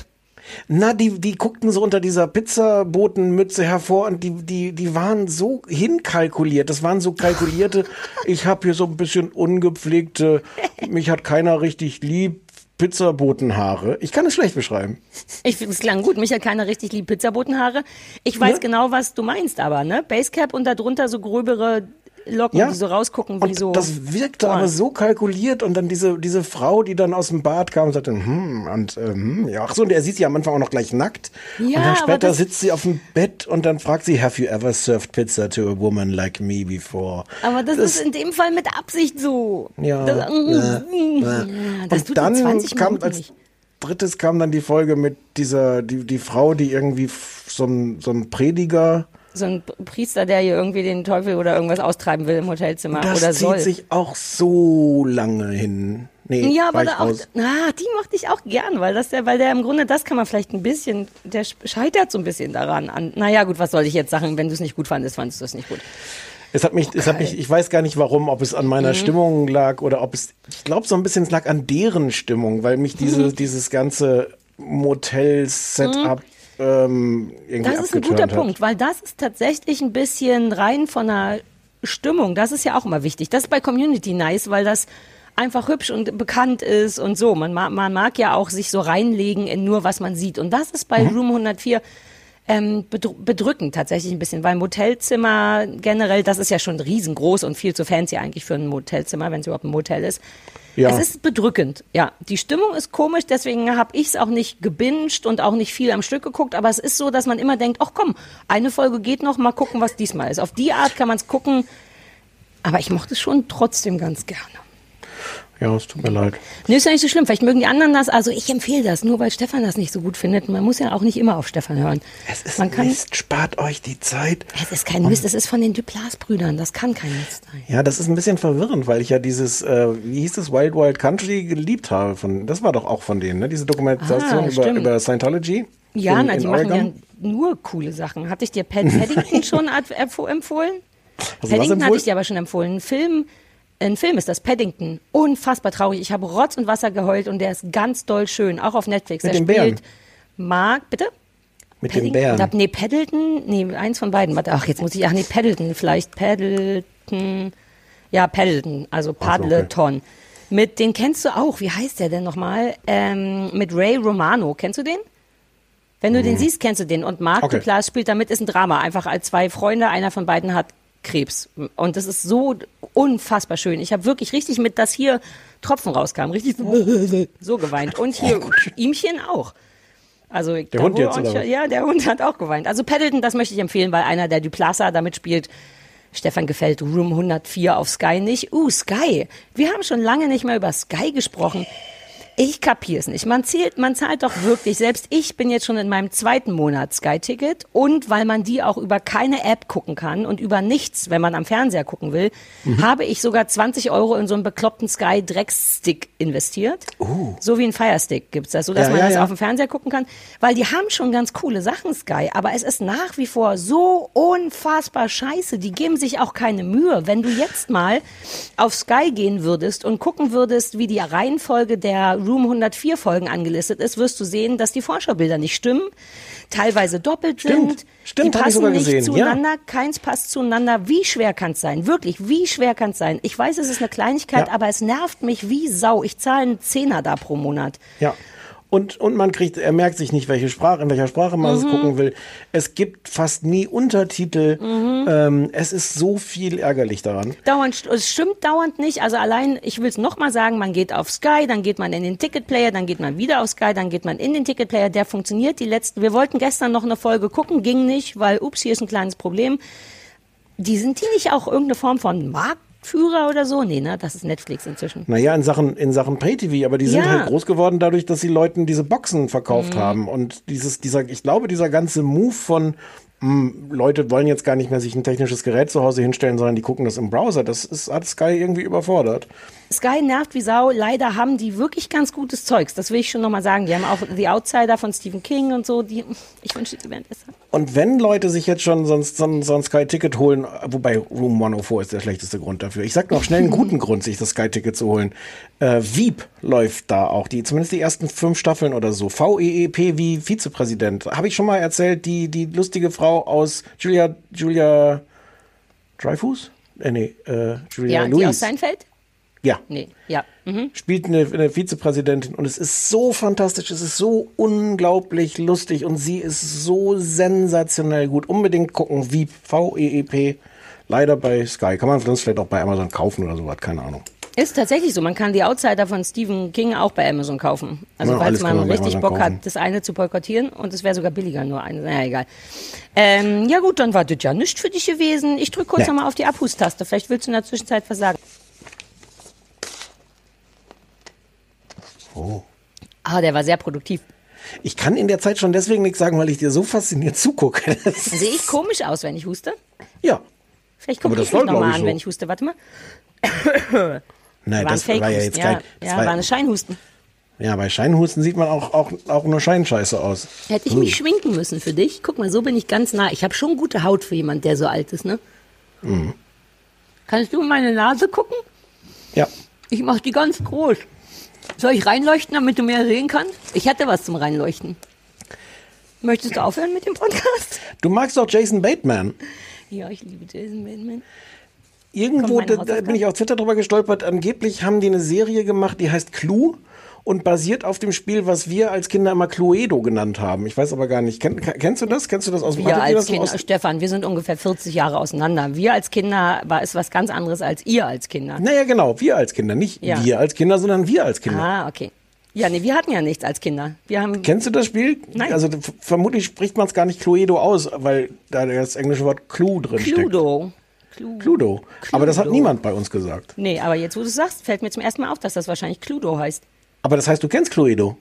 Na, die, die guckten so unter dieser Pizzabotenmütze hervor und die, die, die waren so hinkalkuliert. Das waren so kalkulierte, <laughs> ich habe hier so ein bisschen ungepflegte, mich hat keiner richtig lieb, Pizzabotenhaare. Ich kann es schlecht beschreiben. Ich finde es klang gut. Mich hat keiner richtig lieb Pizzabotenhaare. Ich weiß Ne? genau, was du meinst, aber ne? Basecap und darunter so gröbere Locken, Ja. die so rausgucken wie Und so. das wirkte aber so kalkuliert und dann diese, diese Frau, die dann aus dem Bad kam und sagte, hm, und ähm, ja, ach so, und er sieht sie am Anfang auch noch gleich nackt. Ja, und dann später das- sitzt sie auf dem Bett und dann fragt sie, have you ever served pizza to a woman like me before? Aber das, ist in dem Fall mit Absicht so. Ja. Das, Äh, Ja, das und tut dann in 20 kam als nicht. drittes kam dann die Folge mit dieser, die, die Frau, die irgendwie so ein, so ein Prediger, So ein Priester, der hier irgendwie den Teufel oder irgendwas austreiben will im Hotelzimmer das oder zieht soll. sich auch so lange hin. Nee, ja, aber da auch, na, die mochte ich auch gern, weil das der, weil der im Grunde, das kann man vielleicht ein bisschen, der scheitert so ein bisschen daran an. Naja, gut, was soll ich jetzt sagen? Wenn du es nicht gut fandest, fandest du es nicht gut. Es hat mich, es hat mich, ich weiß gar nicht warum, ob es an meiner Mhm. Stimmung lag oder ob es, ich glaube so ein bisschen, es lag an deren Stimmung, weil mich diese, Mhm. dieses ganze Motel-Setup ähm, irgendwie Das ist ein guter hat. Punkt, weil das ist tatsächlich ein bisschen rein von der Stimmung. Das ist ja auch immer wichtig. Das ist bei Community nice, weil das einfach hübsch und bekannt ist und so. Man, ma- man mag ja auch sich so reinlegen in nur, was man sieht. Und das ist bei Mhm. Room 104 ähm, bedr bedrückend tatsächlich ein bisschen, weil Motelzimmer generell, das ist ja schon riesengroß und viel zu fancy eigentlich für ein Motelzimmer, wenn es überhaupt ein Motel ist. Ja. Es ist bedrückend, ja. Die Stimmung ist komisch, deswegen habe ich es auch nicht gebinged und auch nicht viel am Stück geguckt, aber es ist so, dass man immer denkt, ach komm, eine Folge geht noch, mal gucken, was diesmal ist. Auf die Art kann man es gucken, aber ich mochte es schon trotzdem ganz gerne. Ja, es tut mir leid. Nee, ist ja nicht so schlimm. Vielleicht mögen die anderen das. Also ich empfehle das, nur weil Stefan das nicht so gut findet. Man muss ja auch nicht immer auf Stefan hören. Es ist Man kann, Mist, spart euch die Zeit. Es ist kein Mist, es ist von den Duplas-Brüdern. Das kann kein Mist sein. Ja, das ist ein bisschen verwirrend, weil ich ja dieses, äh, wie hieß es, Wild Wild Country geliebt habe. Von, das war doch auch von denen, ne? Diese Dokumentation Ah, über, über Scientology. Ja, in, na, in die machen ja Oregon. nur coole Sachen. Hatte ich dir Pat <laughs> Paddington schon empfohlen? Was Paddington hatte ich dir aber schon empfohlen. Ein Film, ein Film ist das, Paddington. Unfassbar traurig. Ich habe Rotz und Wasser geheult und der ist ganz doll schön. Auch auf Netflix. Mit der spielt Mark, bitte? Mit dem Paddington? Bären. Nee, Paddleton, nee, eins von beiden. Warte, ach, jetzt muss ich, ach nee, Paddleton vielleicht. Paddleton, ja, Paddleton, also Paddleton. Mit, den kennst du auch, wie heißt der denn nochmal? Ähm, mit Ray Romano, kennst du den? Wenn du den siehst, kennst du den. Und Mark Okay. Duplass spielt damit, ist ein Drama. Einfach als zwei Freunde, einer von beiden hat Krebs. Und das ist so unfassbar schön. Ich habe wirklich richtig mit, dass hier Tropfen rauskamen, richtig so, <laughs> so geweint. Und hier ihmchen auch. Also der Hund jetzt, oder? Ja, der Hund hat auch geweint. Also Paddleton, das möchte ich empfehlen, weil einer der Duplassa damit spielt. Stefan gefällt Room 104 auf Sky nicht. Uh, Sky. Wir haben schon lange nicht mehr über Sky gesprochen. Ich kapier's nicht. Man zählt, man zahlt doch wirklich. Selbst ich bin jetzt schon in meinem zweiten Monat Sky-Ticket und weil man die auch über keine App gucken kann und über nichts, wenn man am Fernseher gucken will, Mhm. habe ich sogar 20 Euro in so einen bekloppten Sky-Dreckstick investiert. So wie ein Firestick gibt's das, so dass Ja, man ja, das ja. auf dem Fernseher gucken kann, weil die haben schon ganz coole Sachen Sky, aber es ist nach wie vor so unfassbar scheiße. Die geben sich auch keine Mühe. Wenn du jetzt mal auf Sky gehen würdest und gucken würdest, wie die Reihenfolge der Room 104 Folgen angelistet ist, wirst du sehen, dass die Vorschaubilder nicht stimmen, teilweise doppelt Stimmt. sind. Stimmt, die passen nicht gesehen, ja. zueinander, keins passt zueinander. Wie schwer kann es sein? Wirklich, wie schwer kann es sein? Ich weiß, es ist eine Kleinigkeit, Ja. aber es nervt mich wie Sau. Ich zahle einen Zehner da pro Monat. Ja. Und, und man kriegt, er merkt sich nicht, welche Sprache, in welcher Sprache man es Mhm. gucken will. Es gibt fast nie Untertitel. Mhm. Ähm, es ist so viel ärgerlich daran. Dauernd, es stimmt dauernd nicht. Also allein, ich will es nochmal sagen, man geht auf Sky, dann geht man in den Ticketplayer, dann geht man wieder auf Sky, dann geht man in den Ticketplayer. Der funktioniert. Die letzten, wir wollten gestern noch eine Folge gucken, ging nicht, weil, ups, hier ist ein kleines Problem. Die sind die nicht auch irgendeine Form von Marktführer oder so? Nee, ne? Das ist Netflix inzwischen. Naja, in Sachen, in Sachen Pay-TV, aber die sind Ja. halt groß geworden dadurch, dass sie Leuten diese Boxen verkauft Mhm. haben. Und dieses, dieser, ich glaube, dieser ganze Move von, mh, Leute wollen jetzt gar nicht mehr sich ein technisches Gerät zu Hause hinstellen, sondern die gucken das im Browser, das ist, hat Sky irgendwie überfordert. Sky nervt wie Sau. Leider haben die wirklich ganz gutes Zeugs. Das will ich schon nochmal sagen. Die haben auch The Outsider von Stephen King und so. Die, ich wünschte, die wären besser. Und wenn Leute sich jetzt schon sonst so, ein- so ein Sky-Ticket holen, wobei Room 104 ist der schlechteste Grund dafür. Ich sag noch schnell einen guten Grund, sich das Sky-Ticket zu holen. Äh, Veep läuft da auch, die, zumindest die ersten fünf Staffeln oder so. VEEP wie Vizepräsident. Habe ich schon mal erzählt, die, die lustige Frau aus Julia, Julia Dreyfus? Äh, nee, äh, Julia Ja, die aus Louis. Seinfeld? Ja. Nee, ja. Mhm. Spielt eine, eine Vizepräsidentin und es ist so fantastisch, es ist so unglaublich lustig und sie ist so sensationell gut. Unbedingt gucken, Veep, V-E-E-P. Leider bei Sky. Kann man sonst vielleicht auch bei Amazon kaufen oder sowas, keine Ahnung. Ist tatsächlich so. Man kann die Outsider von Stephen King auch bei Amazon kaufen. Also Ja, falls man richtig Bock kaufen. hat, das eine zu boykottieren und es wäre sogar billiger, nur eine. Naja, egal. Ähm, ja gut, dann war das ja nichts für dich gewesen. Ich drücke kurz Nee. nochmal auf die Abhustaste. Vielleicht willst du in der Zwischenzeit was sagen. Oh. Ah, der war sehr produktiv. Ich kann in der Zeit schon deswegen nichts sagen, weil ich dir so fasziniert zugucke. <laughs> Sehe ich komisch aus, wenn ich huste? Ja. Vielleicht gucke ich mich nochmal an, so. wenn ich huste. Warte mal. <coughs> Nein, war ein das war ja Fake-Husten. jetzt ja, kein. Das ja, war, war eine Scheinhusten. ja, bei Scheinhusten sieht man auch, auch, auch nur Scheinscheiße aus. Hätte ich Hm. mich schminken müssen für dich. Guck mal, so bin ich ganz nah. Ich habe schon gute Haut für jemand, der so alt ist, ne? Mhm. Kannst du in meine Nase gucken? Ja. Ich mach die ganz groß. Soll ich reinleuchten, damit du mehr sehen kannst? Ich hatte was zum Reinleuchten. Möchtest du aufhören mit dem Podcast? Du magst doch Jason Bateman. Ja, ich liebe Jason Bateman. irgendwo, da, da bin ich auf Twitter drüber gestolpert, angeblich haben die eine Serie gemacht, die heißt Clue und basiert auf dem Spiel, was wir als Kinder immer Cluedo genannt haben. Ich weiß aber gar nicht, Kenn, kennst du das? Kennst du das aus dem Wir als Kinder, aus- Stefan, wir sind ungefähr 40 Jahre auseinander. Wir als Kinder war es was ganz anderes als ihr als Kinder. Naja, genau, wir als Kinder. Nicht Ja. wir als Kinder, sondern wir als Kinder. Ah, okay. Ja, nee, wir hatten ja nichts als Kinder. Wir haben Kennst du das Spiel? Nein. Also vermutlich spricht man es gar nicht Cluedo aus, weil da das englische Wort Clue drin steckt. Cluedo. Cluedo. Aber das hat Cluedo. niemand bei uns gesagt. Nee, aber jetzt, wo du es sagst, fällt mir zum ersten Mal auf, dass das wahrscheinlich Cluedo heißt. Aber das heißt, du kennst Cluedo.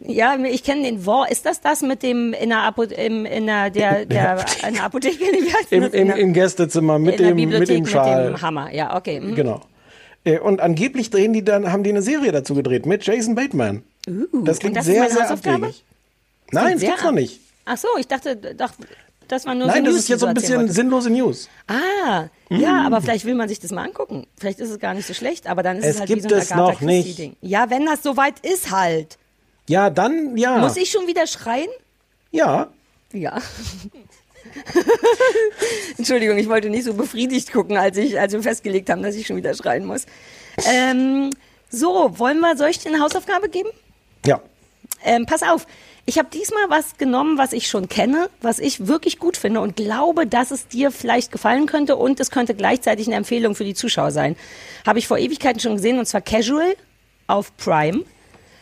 Ja, ich kenne den Wort. Ist das das mit dem in der, Apo im, in der, der, der, in der Apotheke? <laughs> Heißt Im, das? im, In der- Im Gästezimmer mit in der dem, mit dem Schal. Mit dem Hammer, ja, okay. mhm. Genau. Äh, Und angeblich drehen die dann, haben die eine Serie dazu gedreht mit Jason Bateman. Uh, das klingt das sehr, sehr abwegig. Nein, das sehr gibt's noch nicht. Ach so, ich dachte, doch, das war nur Nein, so das News, ist jetzt so ein bisschen wolltest. sinnlose News. Ah, ja, aber vielleicht will man sich das mal angucken. Vielleicht ist es gar nicht so schlecht, aber dann ist es, Es halt wie gibt so ein es Agatha noch nicht. Christie-Ding. Ja, wenn das soweit ist halt. Ja, dann, ja. Muss ich schon wieder schreien? Ja. Ja. <laughs> Entschuldigung, ich wollte nicht so befriedigt gucken, als, ich, als wir festgelegt haben, dass ich schon wieder schreien muss. Ähm, so, wollen wir, soll ich dir eine Hausaufgabe geben? Ja. Ähm, pass auf, ich habe diesmal was genommen, was ich schon kenne, was ich wirklich gut finde und glaube, dass es dir vielleicht gefallen könnte und es könnte gleichzeitig eine Empfehlung für die Zuschauer sein. Habe ich vor Ewigkeiten schon gesehen und zwar Casual auf Prime.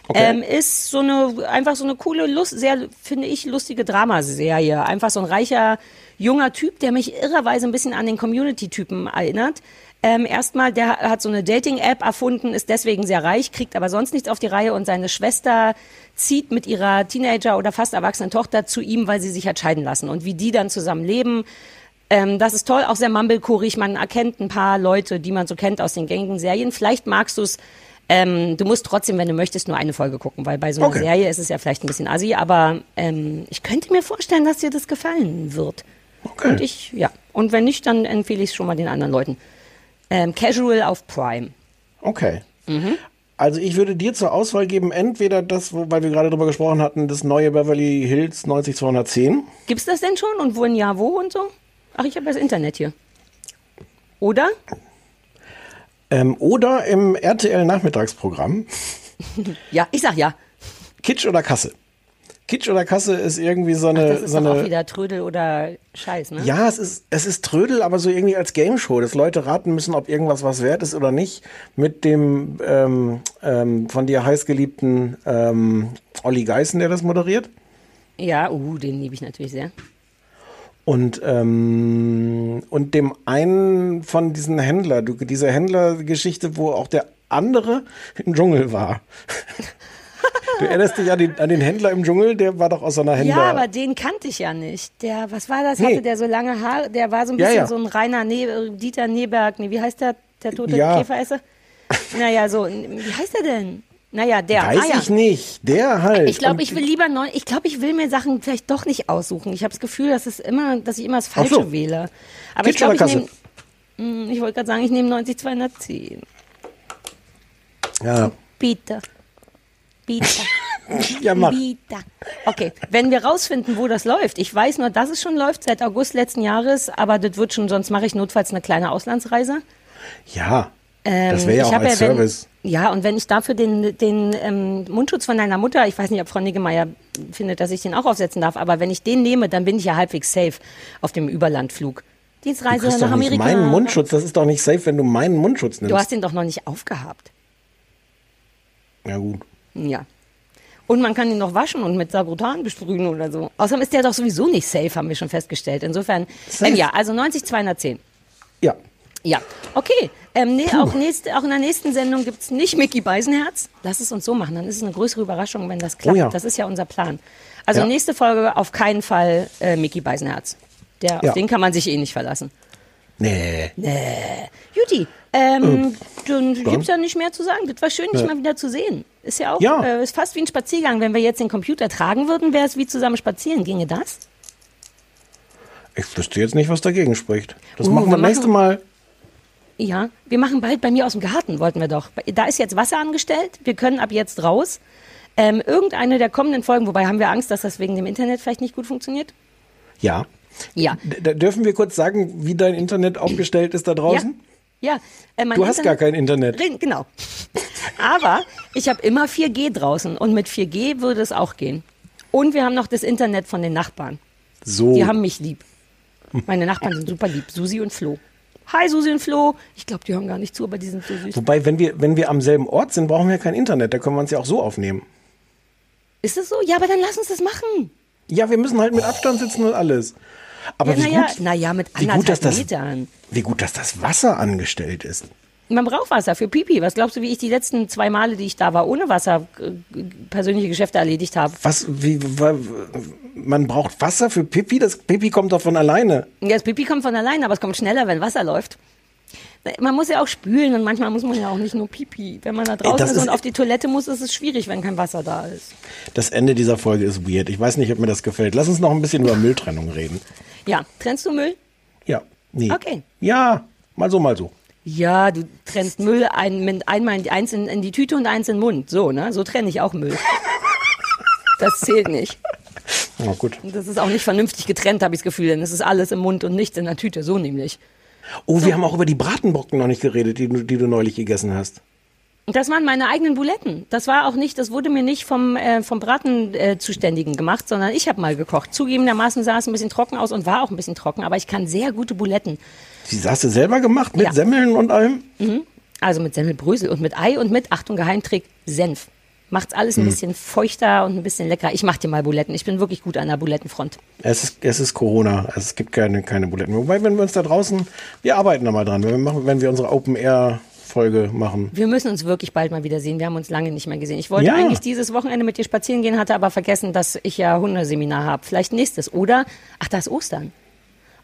Okay. Ähm, ist so eine, einfach so eine coole, Lust, sehr, finde ich, lustige Dramaserie. Einfach so ein reicher, junger Typ, der mich irrerweise ein bisschen an den Community-Typen erinnert. Ähm, erstmal, der hat so eine Dating-App erfunden, ist deswegen sehr reich, kriegt aber sonst nichts auf die Reihe und seine Schwester zieht mit ihrer Teenager oder fast erwachsenen Tochter zu ihm, weil sie sich hat scheiden lassen. Und wie die dann zusammen leben, ähm, das ist toll, auch sehr mumblecorig. Man erkennt ein paar Leute, die man so kennt aus den gängigen Serien. Vielleicht magst du es. Ähm, du musst trotzdem, wenn du möchtest, nur eine Folge gucken, weil bei so einer Okay. Serie ist es ja vielleicht ein bisschen assi, aber ähm, ich könnte mir vorstellen, dass dir das gefallen wird. Okay. Und ich, ja. Und wenn nicht, dann empfehle ich es schon mal den anderen Leuten. Ähm, Casual auf Prime. Okay. Mhm. Also ich würde dir zur Auswahl geben, entweder das, wo- weil wir gerade drüber gesprochen hatten, das neue Beverly Hills 90210. Gibt's das denn schon und wo ein Jahr wo und so? Ach, ich habe das Internet hier. Oder? Ähm, oder im RTL-Nachmittagsprogramm. <laughs> Ja, ich sag ja. Kitsch oder Kasse. Kitsch oder Kasse ist irgendwie so eine. Das ist so doch auch eine wieder Trödel oder Scheiß, ne? ja, es ist, es ist Trödel, aber so irgendwie als Game Show, dass Leute raten müssen, ob irgendwas was wert ist oder nicht. Mit dem ähm, ähm, von dir heißgeliebten ähm, Olli Geißen, der das moderiert. Ja, uh, den liebe ich natürlich sehr. Und, ähm, und dem einen von diesen Händler, diese Händlergeschichte, wo auch der andere im Dschungel war. <laughs> du erinnerst dich an den, an den Händler im Dschungel, der war doch aus so einer Händler. Ja, aber den kannte ich ja nicht. Der, was war das? Nee. Hatte der so lange Haare? Der war so ein Ja, bisschen ja. so ein reiner ne Dieter Neberg. Nee, wie heißt der, der tote Ja. Käferesser? naja, so, wie heißt der denn? Naja, der. Weiß ah, ja. ich nicht. Der halt. Ich glaube, ich will lieber neu. Ich glaube, ich will mir Sachen vielleicht doch nicht aussuchen. Ich habe das Gefühl, dass es immer, dass ich immer das Falsche so. wähle. Aber ich Kitsch oder glaube, ich nehme. Ich wollte gerade sagen, ich nehme 90 210. Ja. Bitte. Bitte. <laughs> Ja, mach. Bitte. Okay, wenn wir rausfinden, wo das läuft. Ich weiß nur, dass es schon läuft seit August letzten Jahres, aber das wird schon, sonst mache ich notfalls eine kleine Auslandsreise. Ja. Ähm, das wäre ja auch als wenn, Service. Ja, und wenn ich dafür den, den ähm, Mundschutz von deiner Mutter, ich weiß nicht, ob Frau Niggemeier findet, dass ich den auch aufsetzen darf, aber wenn ich den nehme, dann bin ich ja halbwegs safe auf dem Überlandflug. Dienstreise nach doch nicht Amerika. meinen Mundschutz. Das ist doch nicht safe, wenn du meinen Mundschutz nimmst. Du hast den doch noch nicht aufgehabt. ja, gut. Ja. Und man kann ihn noch waschen und mit Sagrotan besprühen oder so. Außerdem ist der doch sowieso nicht safe, haben wir schon festgestellt. Insofern, Safe. ähm, ja, also 90 210. Ja. Ja, okay. Ähm, nee, auch, nächst, auch in der nächsten Sendung gibt's nicht Mickey Beisenherz. Lass es uns so machen, dann ist es eine größere Überraschung, wenn das klappt. Oh ja. Das ist ja unser Plan. Also Ja. nächste Folge auf keinen Fall äh, Mickey Beisenherz. Der, Ja. Auf den kann man sich eh nicht verlassen. Nee. Nee. Juti, ähm, dann dann? gibt's ja nicht mehr zu sagen. Das war schön, dich Nee. mal wieder zu sehen. Ist ja auch, Ja. Äh, ist fast wie ein Spaziergang. Wenn wir jetzt den Computer tragen würden, wäre es wie zusammen spazieren. Ginge das? Ich wüsste jetzt nicht, was dagegen spricht. Das Uh, machen wir wir nächste Mal. Ja, wir machen bald bei mir aus dem Garten, wollten wir doch. Da ist jetzt Wasser angestellt. Wir können ab jetzt raus. Ähm, irgendeine der kommenden Folgen, wobei haben wir Angst, dass das wegen dem Internet vielleicht nicht gut funktioniert? Ja. Ja. D dürfen wir kurz sagen, wie dein Internet aufgestellt ist da draußen? Ja, äh, mein Du hast gar kein Internet. Genau. <laughs> Aber ich habe immer 4G draußen und mit 4G würde es auch gehen. Und wir haben noch das Internet von den Nachbarn. So. Die haben mich lieb. Meine Nachbarn sind super lieb. Susi und Flo. Hi Susi und Flo. Ich glaube, die hören gar nicht zu, aber die sind so süß. Wobei, wenn wir, wenn wir am selben Ort sind, brauchen wir kein Internet. Da können wir uns ja auch so aufnehmen. Ist das so? Ja, aber dann lass uns das machen. Ja, wir müssen halt mit Abstand sitzen und alles. Aber ja, wie, naja, gut, naja, mit wie, gut, dass das, Metern. wie gut, dass das Wasser angestellt ist. Man braucht Wasser für Pipi. Was glaubst du, wie ich die letzten zwei Male, die ich da war, ohne Wasser äh, persönliche Geschäfte erledigt habe? Was, wie, man braucht Wasser für Pipi? Das Pipi kommt doch von alleine. Ja, das Pipi kommt von alleine, aber es kommt schneller, wenn Wasser läuft. Man muss ja auch spülen und manchmal muss man ja auch nicht nur Pipi. Wenn man da draußen ist, ist- und auf die Toilette muss, ist es schwierig, wenn kein Wasser da ist. Das Ende dieser Folge ist weird. Ich weiß nicht, ob mir das gefällt. Lass uns noch ein bisschen über Mülltrennung reden. Ja, trennst du Müll? Ja, nee. Okay. Ja, mal so, mal so. Ja, du trennst Müll ein, einmal in die, eins in, in die Tüte und eins in den Mund. So, ne? So trenne ich auch Müll. Das zählt nicht. Oh, gut. Das ist auch nicht vernünftig getrennt, habe ich das Gefühl, denn es ist alles im Mund und nichts in der Tüte, so nämlich. Oh, wir haben auch über die Bratenbocken noch nicht geredet, die, die du neulich gegessen hast. Und Das waren meine eigenen Buletten. Das war auch nicht, das wurde mir nicht vom, äh, vom Bratenzuständigen äh, Zuständigen gemacht, sondern ich habe mal gekocht. Zugegebenermaßen sah es ein bisschen trocken aus und war auch ein bisschen trocken, aber ich kann sehr gute Buletten. Die hast du selber gemacht mit Ja. Semmeln und allem? Mhm. Also mit Semmelbrösel und mit Ei und mit, Achtung, Geheimtrick, Senf. Macht's alles ein Mhm. bisschen feuchter und ein bisschen lecker. Ich mach dir mal Buletten. Ich bin wirklich gut an der Bulettenfront. Es ist, es ist Corona. Es gibt keine, keine Buletten. Wobei, wenn wir uns da draußen, wir arbeiten da mal dran. Wenn wir, machen, wenn wir unsere Open-Air-Folge machen. Wir müssen uns wirklich bald mal wieder sehen. Wir haben uns lange nicht mehr gesehen. Ich wollte Ja. eigentlich dieses Wochenende mit dir spazieren gehen, hatte aber vergessen, dass ich ja Hundeseminar habe. Vielleicht nächstes. Oder, ach, da ist Ostern.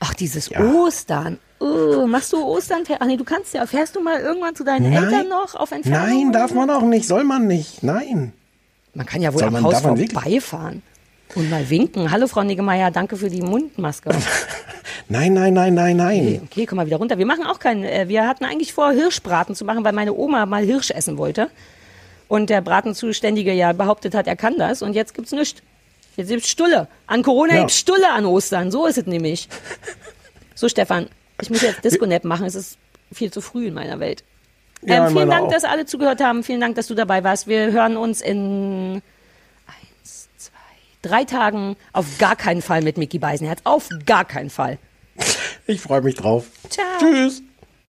Ach, dieses Ostern. Oh, machst du Ostern? Ach nee, du kannst ja. Fährst du mal irgendwann zu deinen Nein. Eltern noch auf Entfernung? Nein, darf man auch nicht. Soll man nicht. Nein. Man kann ja wohl Soll am man- Haus vorbeifahren. Und mal winken. Hallo, Frau Niggemeier, danke für die Mundmaske. <laughs> Nein, nein, nein, nein, nein. Okay, okay, komm mal wieder runter. Wir machen auch keinen, äh, wir hatten eigentlich vor, Hirschbraten zu machen, weil meine Oma mal Hirsch essen wollte. Und der Bratenzuständige ja behauptet hat, er kann das. Und jetzt gibt's nichts. Jetzt gibt's Stulle. An Corona Ja. gibt's Stulle an Ostern. So ist es nämlich. <laughs> So, Stefan, ich muss jetzt Disco-Nap machen. Es ist viel zu früh in meiner Welt. Ja, ähm, in vielen Dank, auch. dass alle zugehört haben. Vielen Dank, dass du dabei warst. Wir hören uns in drei Tagen auf gar keinen Fall mit Mickey Beisenherz. Auf gar keinen Fall. Ich freue mich drauf. Ciao. Tschüss.